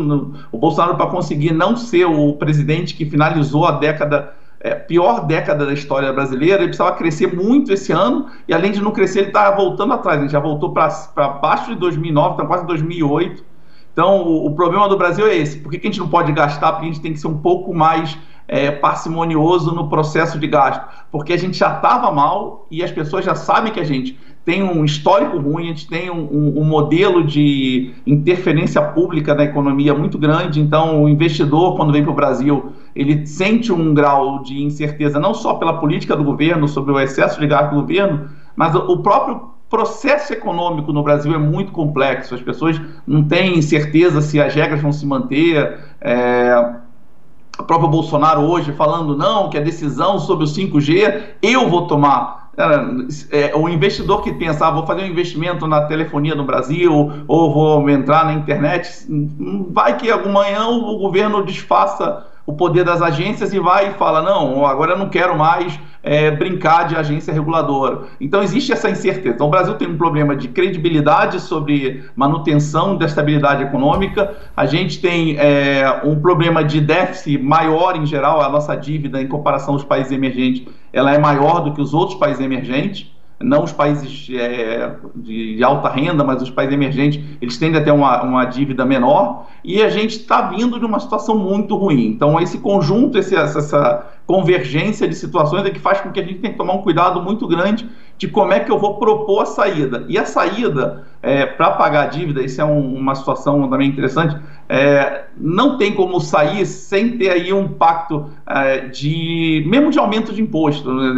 o Bolsonaro, para conseguir não ser o presidente que finalizou a década, é, pior década da história brasileira, ele precisava crescer muito esse ano, e além de não crescer, ele está voltando atrás. Ele já voltou para baixo de 2009, está quase 2008. Então, o, o, problema do Brasil é esse. Por que, que a gente não pode gastar? Porque a gente tem que ser um pouco mais é, parcimonioso no processo de gasto. Porque a gente já estava mal e as pessoas já sabem que a gente tem um histórico ruim, a gente tem um, um, um, modelo de interferência pública na economia muito grande, então o investidor, quando vem para o Brasil, ele sente um grau de incerteza não só pela política do governo, sobre o excesso de gasto do governo, mas o próprio processo econômico no Brasil é muito complexo, as pessoas não têm certeza se as regras vão se manter. É, o próprio Bolsonaro hoje falando não, que a decisão sobre o 5G eu vou tomar o investidor que pensa, ah, vou fazer um investimento na telefonia no Brasil ou vou entrar na internet, vai que amanhã o governo desfaça o poder das agências e vai e fala: não, agora eu não quero mais é, brincar de agência reguladora. Então existe essa incerteza. Então, o Brasil tem um problema de credibilidade sobre manutenção da estabilidade econômica, a gente tem é, um problema de déficit maior em geral, a nossa dívida em comparação aos países emergentes, ela é maior do que os outros países emergentes não os países é, de, de, alta renda, mas os países emergentes, eles tendem a ter uma, uma dívida menor, e a gente está vindo de uma situação muito ruim. Então, esse conjunto, esse, essa convergência de situações é que faz com que a gente tenha que tomar um cuidado muito grande de como é que eu vou propor a saída. E a saída, é, para pagar a dívida, isso é um, uma situação também interessante, é, não tem como sair sem ter aí um pacto é, de, mesmo de aumento de imposto. Né?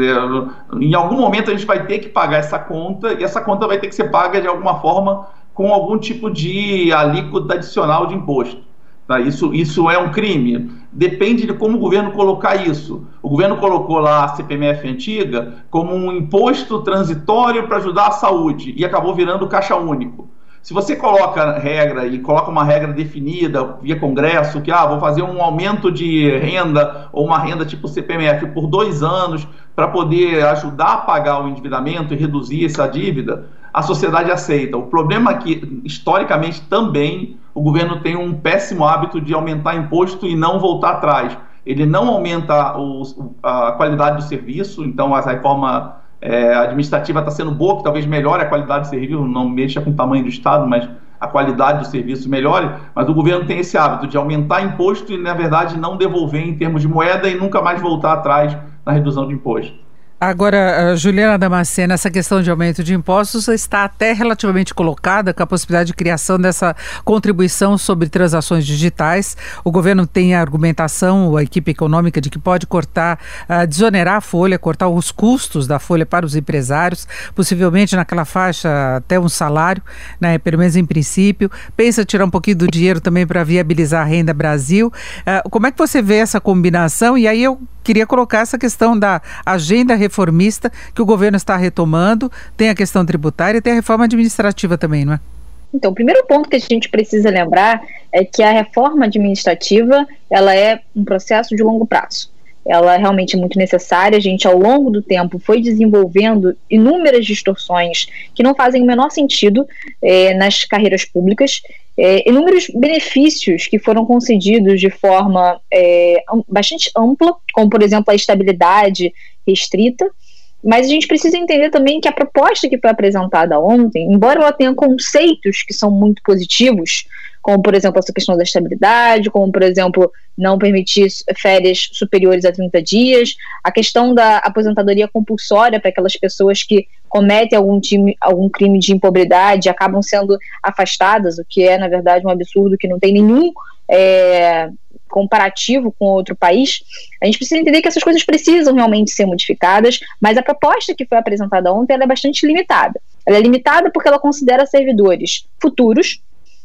Em algum momento a gente vai ter que pagar essa conta e essa conta vai ter que ser paga de alguma forma com algum tipo de alíquota adicional de imposto. Tá? Isso, isso é um crime. Depende de como o governo colocar isso. O governo colocou lá a CPMF antiga como um imposto transitório para ajudar a saúde e acabou virando caixa único. Se você coloca regra e coloca uma regra definida via Congresso, que ah, vou fazer um aumento de renda ou uma renda tipo CPMF por dois anos para poder ajudar a pagar o endividamento e reduzir essa dívida, a sociedade aceita. O problema é que, historicamente, também o governo tem um péssimo hábito de aumentar imposto e não voltar atrás. Ele não aumenta o, a qualidade do serviço, então a reforma é, administrativa está sendo boa, que talvez melhore a qualidade do serviço, não mexa com o tamanho do Estado, mas a qualidade do serviço melhore, mas o governo tem esse hábito de aumentar imposto e, na verdade, não devolver em termos de moeda e nunca mais voltar atrás na redução de imposto. Agora, Juliana Damasceno, essa questão de aumento de impostos está até relativamente colocada com a possibilidade de criação dessa contribuição sobre transações digitais. O governo tem a argumentação, a equipe econômica, de que pode cortar, uh, desonerar a folha, cortar os custos da folha para os empresários, possivelmente naquela faixa até um salário, né, pelo menos em princípio. Pensa tirar um pouquinho do dinheiro também para viabilizar a renda Brasil. Uh, como é que você vê essa combinação? E aí eu queria colocar essa questão da agenda reformista que o governo está retomando, tem a questão tributária e tem a reforma administrativa também, não é? Então, o primeiro ponto que a gente precisa lembrar é que a reforma administrativa ela é um processo de longo prazo. Ela é realmente muito necessária. A gente, ao longo do tempo, foi desenvolvendo inúmeras distorções que não fazem o menor sentido é, nas carreiras públicas é, inúmeros benefícios que foram concedidos de forma é, bastante ampla, como por exemplo a estabilidade restrita, mas a gente precisa entender também que a proposta que foi apresentada ontem, embora ela tenha conceitos que são muito positivos, como por exemplo essa questão da estabilidade, como por exemplo não permitir férias superiores a 30 dias, a questão da aposentadoria compulsória para aquelas pessoas que cometem algum, time, algum crime de impobridade acabam sendo afastadas, o que é na verdade um absurdo que não tem nenhum é, comparativo com outro país, a gente precisa entender que essas coisas precisam realmente ser modificadas, mas a proposta que foi apresentada ontem é bastante limitada. Ela é limitada porque ela considera servidores futuros,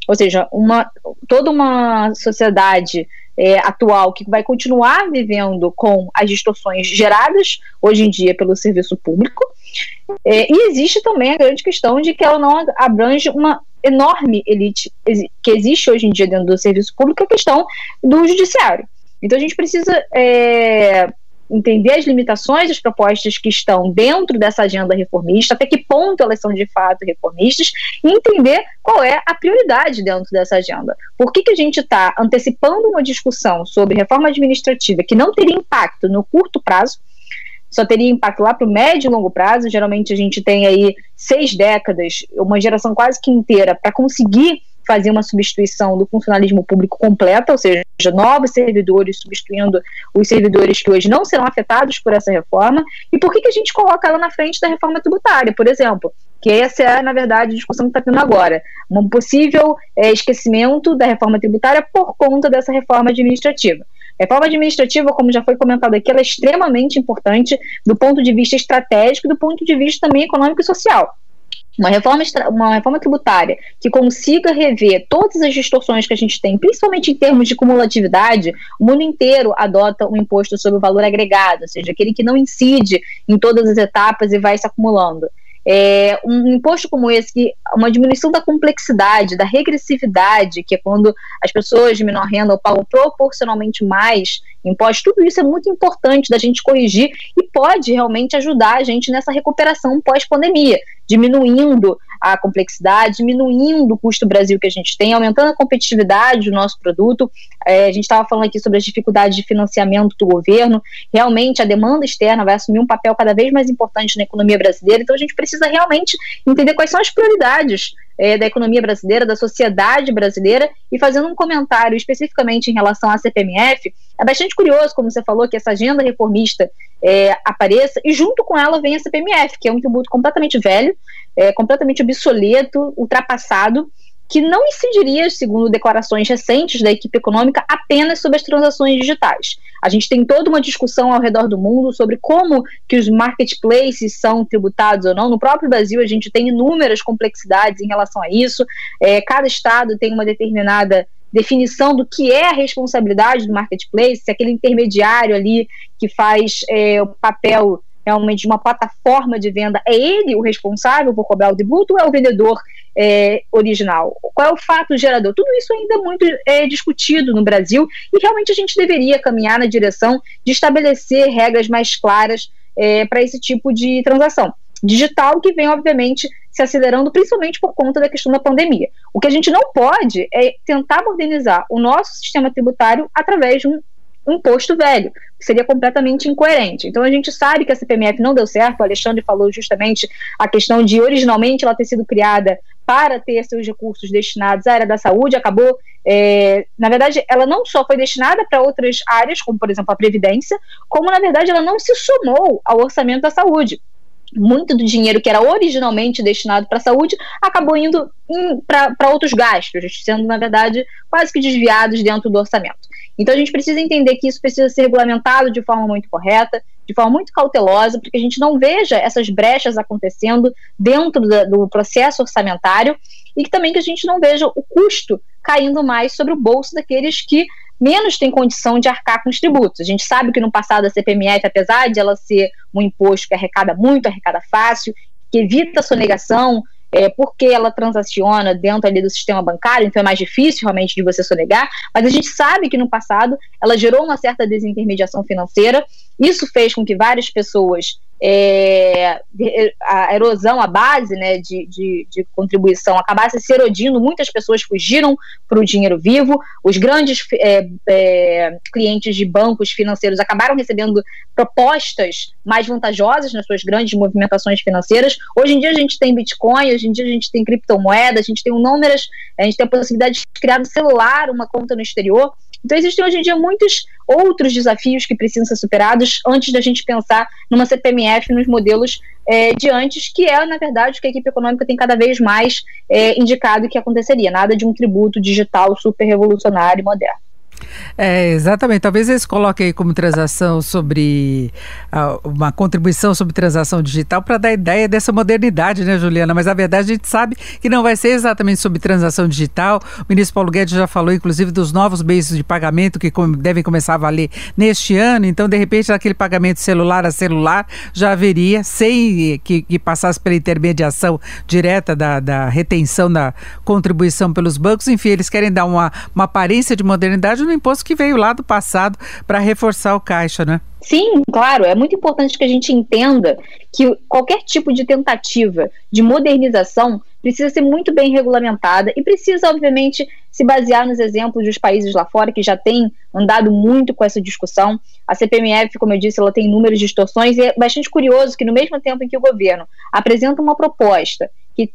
ou seja, uma, toda uma sociedade é, atual que vai continuar vivendo com as distorções geradas hoje em dia pelo serviço público. É, e existe também a grande questão de que ela não abrange uma enorme elite que existe hoje em dia dentro do serviço público, a questão do judiciário. Então a gente precisa é, entender as limitações das propostas que estão dentro dessa agenda reformista, até que ponto elas são de fato reformistas, e entender qual é a prioridade dentro dessa agenda. Por que, que a gente está antecipando uma discussão sobre reforma administrativa que não teria impacto no curto prazo, só teria impacto lá para o médio e longo prazo. Geralmente a gente tem aí seis décadas, uma geração quase que inteira, para conseguir fazer uma substituição do funcionalismo público completa, ou seja, novos servidores substituindo os servidores que hoje não serão afetados por essa reforma. E por que, que a gente coloca ela na frente da reforma tributária, por exemplo? Que essa é, na verdade, a discussão que está tendo agora. Um possível é, esquecimento da reforma tributária por conta dessa reforma administrativa. Reforma administrativa, como já foi comentado aqui, ela é extremamente importante do ponto de vista estratégico e do ponto de vista também econômico e social. Uma reforma, uma reforma tributária que consiga rever todas as distorções que a gente tem, principalmente em termos de cumulatividade, o mundo inteiro adota um imposto sobre o valor agregado, ou seja, aquele que não incide em todas as etapas e vai se acumulando. É, um imposto como esse, que uma diminuição da complexidade, da regressividade, que é quando as pessoas de menor renda pagam proporcionalmente mais impostos, tudo isso é muito importante da gente corrigir e pode realmente ajudar a gente nessa recuperação pós-pandemia, diminuindo a complexidade, diminuindo o custo Brasil que a gente tem, aumentando a competitividade do nosso produto. É, a gente estava falando aqui sobre as dificuldades de financiamento do governo. Realmente, a demanda externa vai assumir um papel cada vez mais importante na economia brasileira. Então, a gente precisa realmente entender quais são as prioridades é, da economia brasileira, da sociedade brasileira, e fazendo um comentário especificamente em relação à CPMF, é bastante curioso, como você falou, que essa agenda reformista é, apareça, e junto com ela vem a CPMF, que é um tributo completamente velho, é, completamente obsoleto, ultrapassado, que não incidiria, segundo declarações recentes da equipe econômica, apenas sobre as transações digitais. A gente tem toda uma discussão ao redor do mundo sobre como que os marketplaces são tributados ou não. No próprio Brasil, a gente tem inúmeras complexidades em relação a isso. É, cada estado tem uma determinada definição do que é a responsabilidade do marketplace, se aquele intermediário ali que faz é, o papel realmente de uma plataforma de venda, é ele o responsável por cobrar o tributo ou é o vendedor é, original? Qual é o fato gerador? Tudo isso ainda é muito é, discutido no Brasil e realmente a gente deveria caminhar na direção de estabelecer regras mais claras é, para esse tipo de transação. Digital que vem, obviamente, se acelerando, principalmente por conta da questão da pandemia. O que a gente não pode é tentar modernizar o nosso sistema tributário através de um um imposto velho, seria completamente incoerente. Então a gente sabe que a CPMF não deu certo, o Alexandre falou justamente a questão de originalmente ela ter sido criada para ter seus recursos destinados à área da saúde, acabou, é, na verdade, ela não só foi destinada para outras áreas, como por exemplo a Previdência, como na verdade ela não se somou ao orçamento da saúde muito do dinheiro que era originalmente destinado para a saúde acabou indo para outros gastos, sendo, na verdade, quase que desviados dentro do orçamento. Então, a gente precisa entender que isso precisa ser regulamentado de forma muito correta, de forma muito cautelosa, para que a gente não veja essas brechas acontecendo dentro da, do processo orçamentário e que também que a gente não veja o custo caindo mais sobre o bolso daqueles que menos têm condição de arcar com os tributos. A gente sabe que no passado a CPMF, apesar de ela ser um imposto que arrecada muito, arrecada fácil, que evita a sonegação, é, porque ela transaciona dentro ali do sistema bancário, então é mais difícil realmente de você sonegar, mas a gente sabe que no passado ela gerou uma certa desintermediação financeira, isso fez com que várias pessoas é, a erosão, a base né, de, de, de, contribuição acabasse se erodindo, muitas pessoas fugiram para o dinheiro vivo, os grandes é, é, clientes de bancos financeiros acabaram recebendo propostas mais vantajosas nas suas grandes movimentações financeiras. Hoje em dia a gente tem Bitcoin, hoje em dia a gente tem criptomoedas, a gente tem inúmeras, a gente tem a possibilidade de criar no celular uma conta no exterior. Então, existem hoje em dia muitos outros desafios que precisam ser superados antes da gente pensar numa CPMF nos modelos é, de antes, que é, na verdade, o que a equipe econômica tem cada vez mais é, indicado que aconteceria. Nada de um tributo digital super revolucionário e moderno. É, exatamente. Talvez eles coloquem aí como transação sobre uma contribuição sobre transação digital para dar ideia dessa modernidade, né, Juliana? Mas a verdade a gente sabe que não vai ser exatamente sobre transação digital. O ministro Paulo Guedes já falou, inclusive, dos novos meios de pagamento que devem começar a valer neste ano. Então, de repente, aquele pagamento celular a celular já haveria, sem que, que passasse pela intermediação direta da, da retenção da contribuição pelos bancos. Enfim, eles querem dar uma, uma aparência de modernidade no imposto que veio lá do passado para reforçar o caixa, né? Sim, claro. É muito importante que a gente entenda que qualquer tipo de tentativa de modernização precisa ser muito bem regulamentada e precisa, obviamente, se basear nos exemplos dos países lá fora que já têm andado muito com essa discussão. A CPMF, como eu disse, ela tem inúmeras distorções e é bastante curioso que no mesmo tempo em que o governo apresenta uma proposta que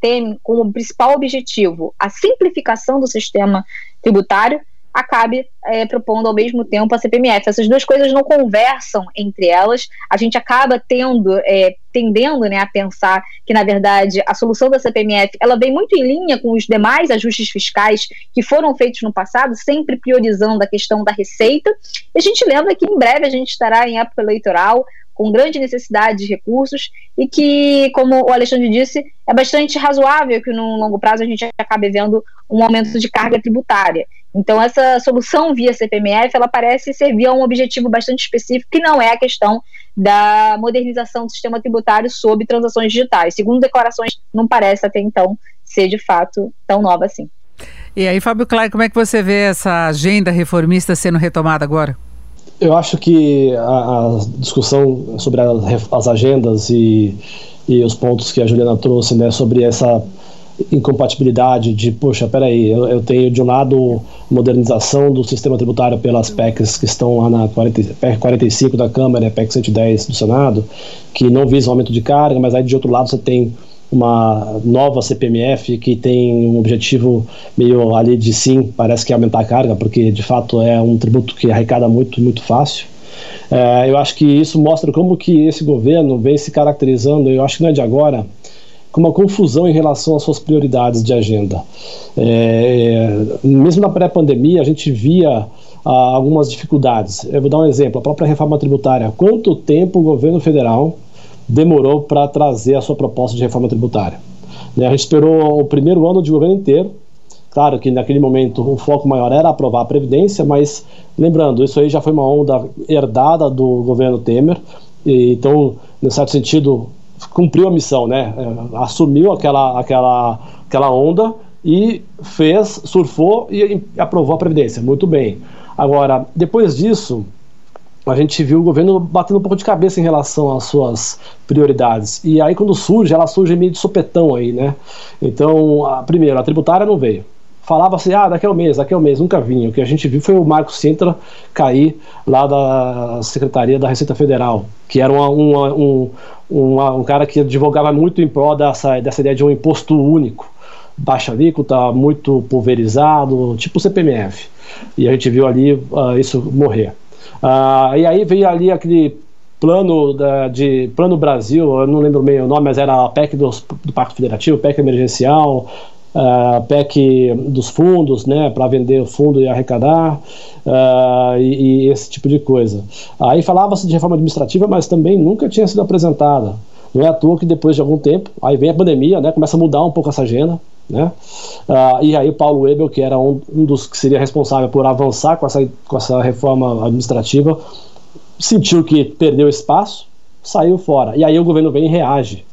tem como principal objetivo a simplificação do sistema tributário, acabe é, propondo ao mesmo tempo a CPMF. Essas duas coisas não conversam entre elas. A gente acaba tendo, é, tendendo né, a pensar que, na verdade, a solução da CPMF ela vem muito em linha com os demais ajustes fiscais que foram feitos no passado, sempre priorizando a questão da receita. E a gente lembra que em breve a gente estará em época eleitoral, com grande necessidade de recursos e que, como o Alexandre disse, é bastante razoável que no longo prazo a gente acabe vendo um aumento de carga tributária. Então, essa solução via CPMF, ela parece servir a um objetivo bastante específico, que não é a questão da modernização do sistema tributário sob transações digitais. Segundo declarações, não parece até então ser de fato tão nova assim. E aí, Fábio Klein, como é que você vê essa agenda reformista sendo retomada agora? Eu acho que a, a discussão sobre as, as agendas e, e, os pontos que a Juliana trouxe, né, sobre essa incompatibilidade de, poxa, peraí, eu, eu tenho de um lado modernização do sistema tributário pelas PECs que estão lá na 40, PEC 45 da Câmara e PEC 110 do Senado, que não visam aumento de carga, mas aí de outro lado você tem uma nova CPMF que tem um objetivo meio ali de sim, parece que é aumentar a carga, porque de fato é um tributo que arrecada muito, muito fácil. É, eu acho que isso mostra como que esse governo vem se caracterizando, eu acho que não é de agora, com uma confusão em relação às suas prioridades de agenda. É, mesmo na pré-pandemia, a gente via ah, algumas dificuldades. Eu vou dar um exemplo: a própria reforma tributária. Quanto tempo o governo federal demorou para trazer a sua proposta de reforma tributária? Né, a gente esperou o primeiro ano de governo inteiro. Claro que naquele momento o foco maior era aprovar a Previdência, mas lembrando, isso aí já foi uma onda herdada do governo Temer. E, então, em certo sentido, cumpriu a missão, né? É, assumiu aquela, aquela, aquela onda e fez, surfou e aprovou a Previdência. Muito bem. Agora, depois disso, a gente viu o governo batendo um pouco de cabeça em relação às suas prioridades. E aí, quando surge, ela surge meio de sopetão aí, né? Então, a, primeiro, a tributária não veio. Falava assim, ah, daqui a um mês, daqui a um mês, nunca vinha. O que a gente viu foi o Marco Sintra cair lá da Secretaria da Receita Federal, que era uma, uma, um, uma, um cara que advogava muito em prol dessa, dessa ideia de um imposto único, baixa alíquota, muito pulverizado, tipo CPMF. E a gente viu ali uh, isso morrer. Uh, e aí veio ali aquele plano da, de plano Brasil, eu não lembro bem o nome, mas era a PEC do, do Pacto Federativo, PEC emergencial, uh, PEC dos fundos, né, para vender o fundo e arrecadar, uh, e, e, esse tipo de coisa. Aí falava-se de reforma administrativa, mas também nunca tinha sido apresentada. Não é à toa que depois de algum tempo, aí vem a pandemia, né, começa a mudar um pouco essa agenda, né? Uh, e aí o Paulo Webel, que era um, um, dos que seria responsável por avançar com essa, com essa reforma administrativa, sentiu que perdeu espaço, saiu fora. E aí o governo vem e reage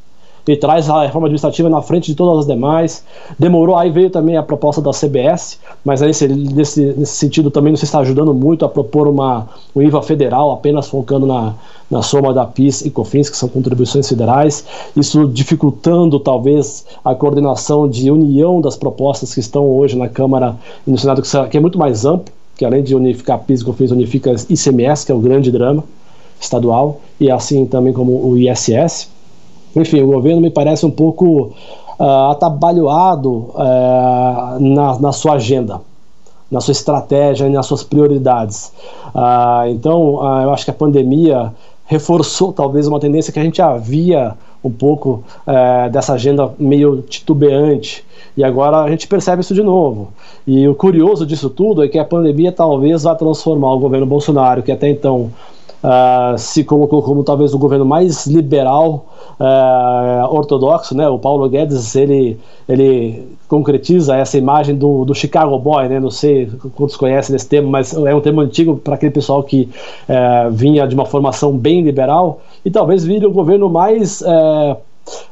e traz a reforma administrativa na frente de todas as demais. Demorou, aí veio também a proposta da CBS, mas nesse, nesse, nesse sentido também não se está ajudando muito a propor uma, um IVA federal, apenas focando na, na soma da PIS e COFINS, que são contribuições federais, isso dificultando talvez a coordenação de união das propostas que estão hoje na Câmara e no Senado, que é muito mais amplo, que além de unificar PIS e COFINS, unifica ICMS, que é o grande drama estadual, e assim também como o ISS. Enfim, o governo me parece um pouco uh, atabalhoado uh, na, na sua agenda, na sua estratégia e nas suas prioridades. Uh, então, uh, eu acho que a pandemia reforçou talvez uma tendência que a gente havia um pouco uh, dessa agenda meio titubeante. E agora a gente percebe isso de novo. E o curioso disso tudo é que a pandemia talvez vá transformar o governo Bolsonaro, que até então uh, se colocou como talvez o governo mais liberal uh, ortodoxo, né? O Paulo Guedes ele ele concretiza essa imagem do, do Chicago Boy, né? Não sei quantos conhecem esse termo, mas é um termo antigo para aquele pessoal que uh, vinha de uma formação bem liberal e talvez vire o governo mais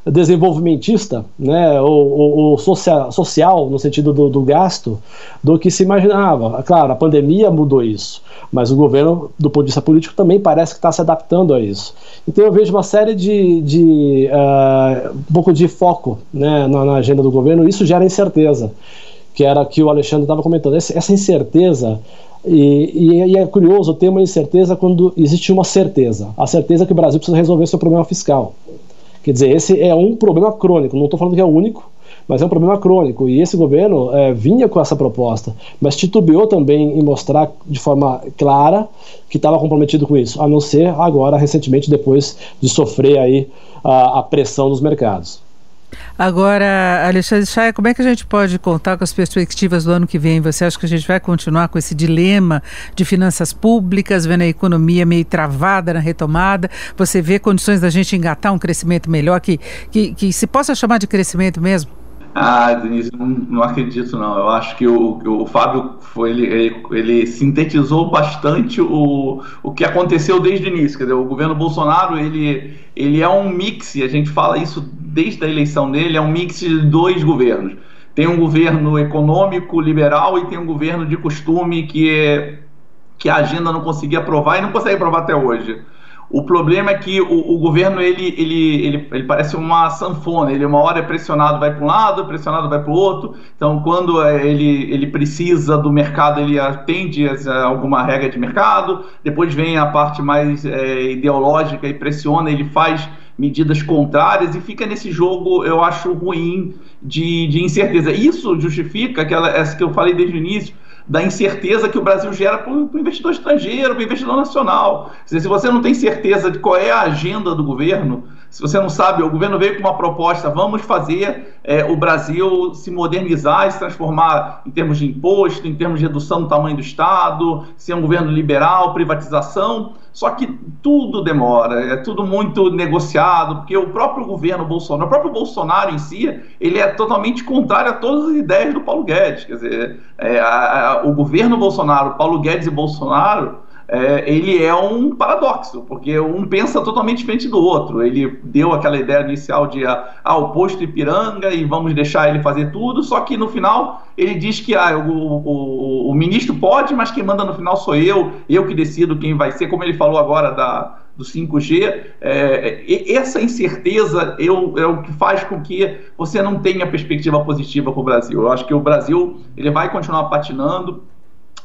desenvolvimentista, né, ou, ou social, social, no sentido do, do, gasto, do que se imaginava. Claro, a pandemia mudou isso, mas o governo, do ponto de vista político, também parece que está se adaptando a isso. Então eu vejo uma série de, de uh, um pouco de foco né, na, na, agenda do governo, isso gera incerteza, que era que o Alexandre estava comentando. Essa incerteza e, e, e, é curioso ter uma incerteza quando existe uma certeza. A certeza que o Brasil precisa resolver seu problema fiscal. Quer dizer, esse é um problema crônico, não estou falando que é o único, mas é um problema crônico. E esse governo é, vinha com essa proposta, mas titubeou também em mostrar de forma clara que estava comprometido com isso, a não ser agora, recentemente, depois de sofrer aí a, a pressão dos mercados. Agora, Alexandre Chaia, como é que a gente pode contar com as perspectivas do ano que vem? Você acha que a gente vai continuar com esse dilema de finanças públicas, vendo a economia meio travada na retomada? Você vê condições da gente engatar um crescimento melhor, que, que, que se possa chamar de crescimento mesmo? Ah, Denise, não, não, acredito não. Eu acho que o, o Fábio foi, ele, ele, ele, sintetizou bastante o, o que aconteceu desde o início. Quer dizer, o governo Bolsonaro ele, ele é um mix, a gente fala isso desde a eleição dele, é um mix de dois governos. Tem um governo econômico liberal e tem um governo de costume que, é, que a agenda não conseguia aprovar e não consegue aprovar até hoje. O problema é que o, o, governo ele, ele, ele, ele parece uma sanfona, ele uma hora é pressionado vai para um lado, pressionado vai para o outro. Então, quando é, ele, ele precisa do mercado, ele atende a alguma regra de mercado. Depois vem a parte mais é, ideológica e pressiona, ele faz medidas contrárias e fica nesse jogo, eu acho ruim de, de incerteza. Isso justifica aquela essa que eu falei desde o início da incerteza que o Brasil gera para o investidor estrangeiro, para o investidor nacional. Se você não tem certeza de qual é a agenda do governo, se você não sabe, o governo veio com uma proposta, vamos fazer é, o Brasil se modernizar e se transformar em termos de imposto, em termos de redução do tamanho do Estado, ser um governo liberal, privatização. Só que tudo demora, é tudo muito negociado, porque o próprio governo Bolsonaro, o próprio Bolsonaro em si, ele é totalmente contrário a todas as ideias do Paulo Guedes. Quer dizer, é, a, a, o governo Bolsonaro, Paulo Guedes e Bolsonaro, é, ele é um paradoxo, porque um pensa totalmente diferente do outro. Ele deu aquela ideia inicial de ah, ah, o posto Ipiranga e vamos deixar ele fazer tudo, só que no final ele diz que ah, o, o, o ministro pode, mas quem manda no final sou eu, eu que decido quem vai ser, como ele falou agora da, do 5G. É, essa incerteza eu, é o que faz com que você não tenha perspectiva positiva para o Brasil. Eu acho que o Brasil ele vai continuar patinando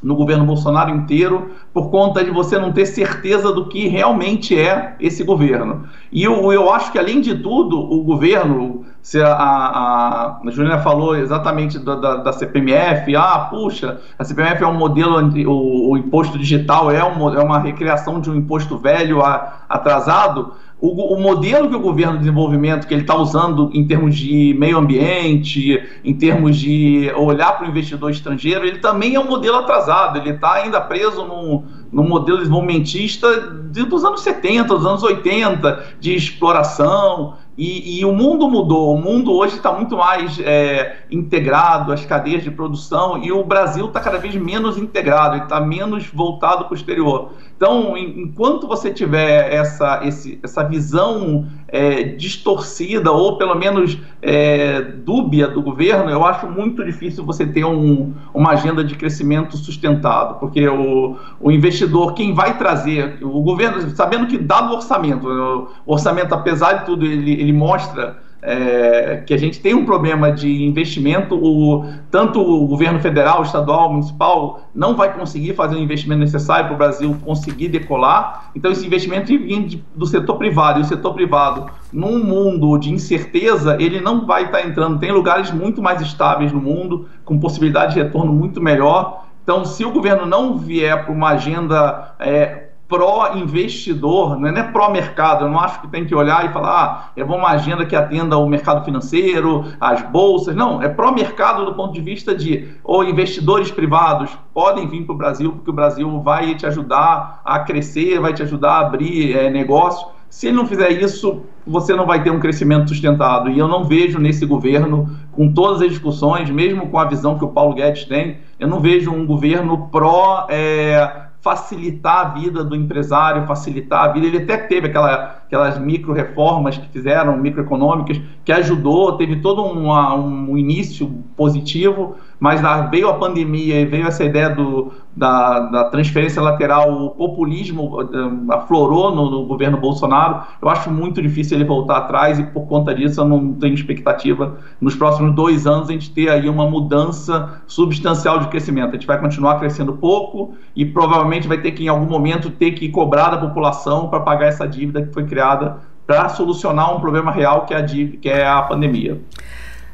no governo Bolsonaro inteiro, por conta de você não ter certeza do que realmente é esse governo. E eu, eu acho que, além de tudo, o governo, se a, a, a Juliana falou exatamente da, da, da, CPMF, ah, puxa, a CPMF é um modelo, o, o imposto digital é, um, é uma recriação de um imposto velho a, atrasado, o, o, modelo que o governo de desenvolvimento que ele está usando em termos de meio ambiente, em termos de olhar para o investidor estrangeiro, ele também é um modelo atrasado, ele está ainda preso num, num modelo desenvolvimentista dos anos 70, dos anos 80, de exploração, e, e, o mundo mudou, o mundo hoje está muito mais é, integrado, as cadeias de produção, e o Brasil está cada vez menos integrado, está menos voltado para o exterior. Então, enquanto você tiver essa, esse, essa visão é, distorcida, ou pelo menos é, dúbia do governo, eu acho muito difícil você ter um, uma agenda de crescimento sustentado, porque o, o investidor, quem vai trazer, o governo, sabendo que dado o orçamento, o orçamento, apesar de tudo, ele, ele mostra é, que a gente tem um problema de investimento, o, tanto o governo federal, estadual, municipal não vai conseguir fazer o investimento necessário para o Brasil conseguir decolar. Então, esse investimento vem do setor privado, e o setor privado, num mundo de incerteza, ele não vai estar entrando. Tem lugares muito mais estáveis no mundo, com possibilidade de retorno muito melhor. Então, se o governo não vier para uma agenda é, pró-investidor, não é, é pró-mercado. Eu não acho que tem que olhar e falar, ah, é uma agenda que atenda o mercado financeiro, as bolsas. Não, é pró-mercado do ponto de vista de ou investidores privados podem vir para o Brasil, porque o Brasil vai te ajudar a crescer, vai te ajudar a abrir é. Se ele não fizer isso, você não vai ter um crescimento sustentado. E eu não vejo nesse governo, com todas as discussões, mesmo com a visão que o Paulo Guedes tem, eu não vejo um governo pró. É, facilitar a vida do empresário, facilitar a vida. Ele até teve aquela, aquelas micro reformas que fizeram, microeconômicas, que ajudou, teve todo um, um início positivo, mas veio a pandemia e veio essa ideia do, da, da transferência lateral, o populismo uh, aflorou no, no, governo Bolsonaro. Eu acho muito difícil ele voltar atrás e, por conta disso, eu não tenho expectativa nos próximos dois anos a gente ter aí uma mudança substancial de crescimento. A gente vai continuar crescendo pouco e provavelmente vai ter que, em algum momento, ter que cobrar da população para pagar essa dívida que foi criada para solucionar um problema real que é a, que é a pandemia.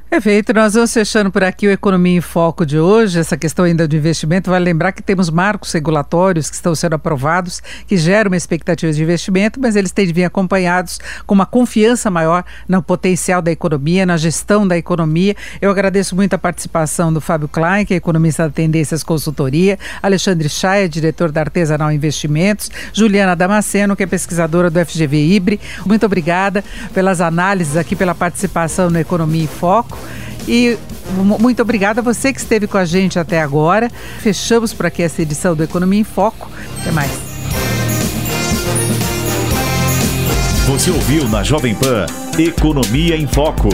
Perfeito, nós vamos fechando por aqui o Economia em Foco de hoje. Essa questão ainda do investimento, vale lembrar que temos marcos regulatórios que estão sendo aprovados, que geram uma expectativa de investimento, mas eles têm de vir acompanhados com uma confiança maior no potencial da economia, na gestão da economia. Eu agradeço muito a participação do Fábio Klein, que é economista da Tendências Consultoria, Alexandre Chaia, diretor da Artesanal Investimentos, Juliana Damasceno, que é pesquisadora do FGV Ibre. Muito obrigada pelas análises aqui, pela participação no Economia em Foco. E muito obrigada a você que esteve com a gente até agora. Fechamos por aqui essa edição do Economia em Foco. Até mais. Você ouviu na Jovem Pan Economia em Foco,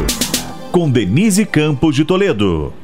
com Denise Campos de Toledo.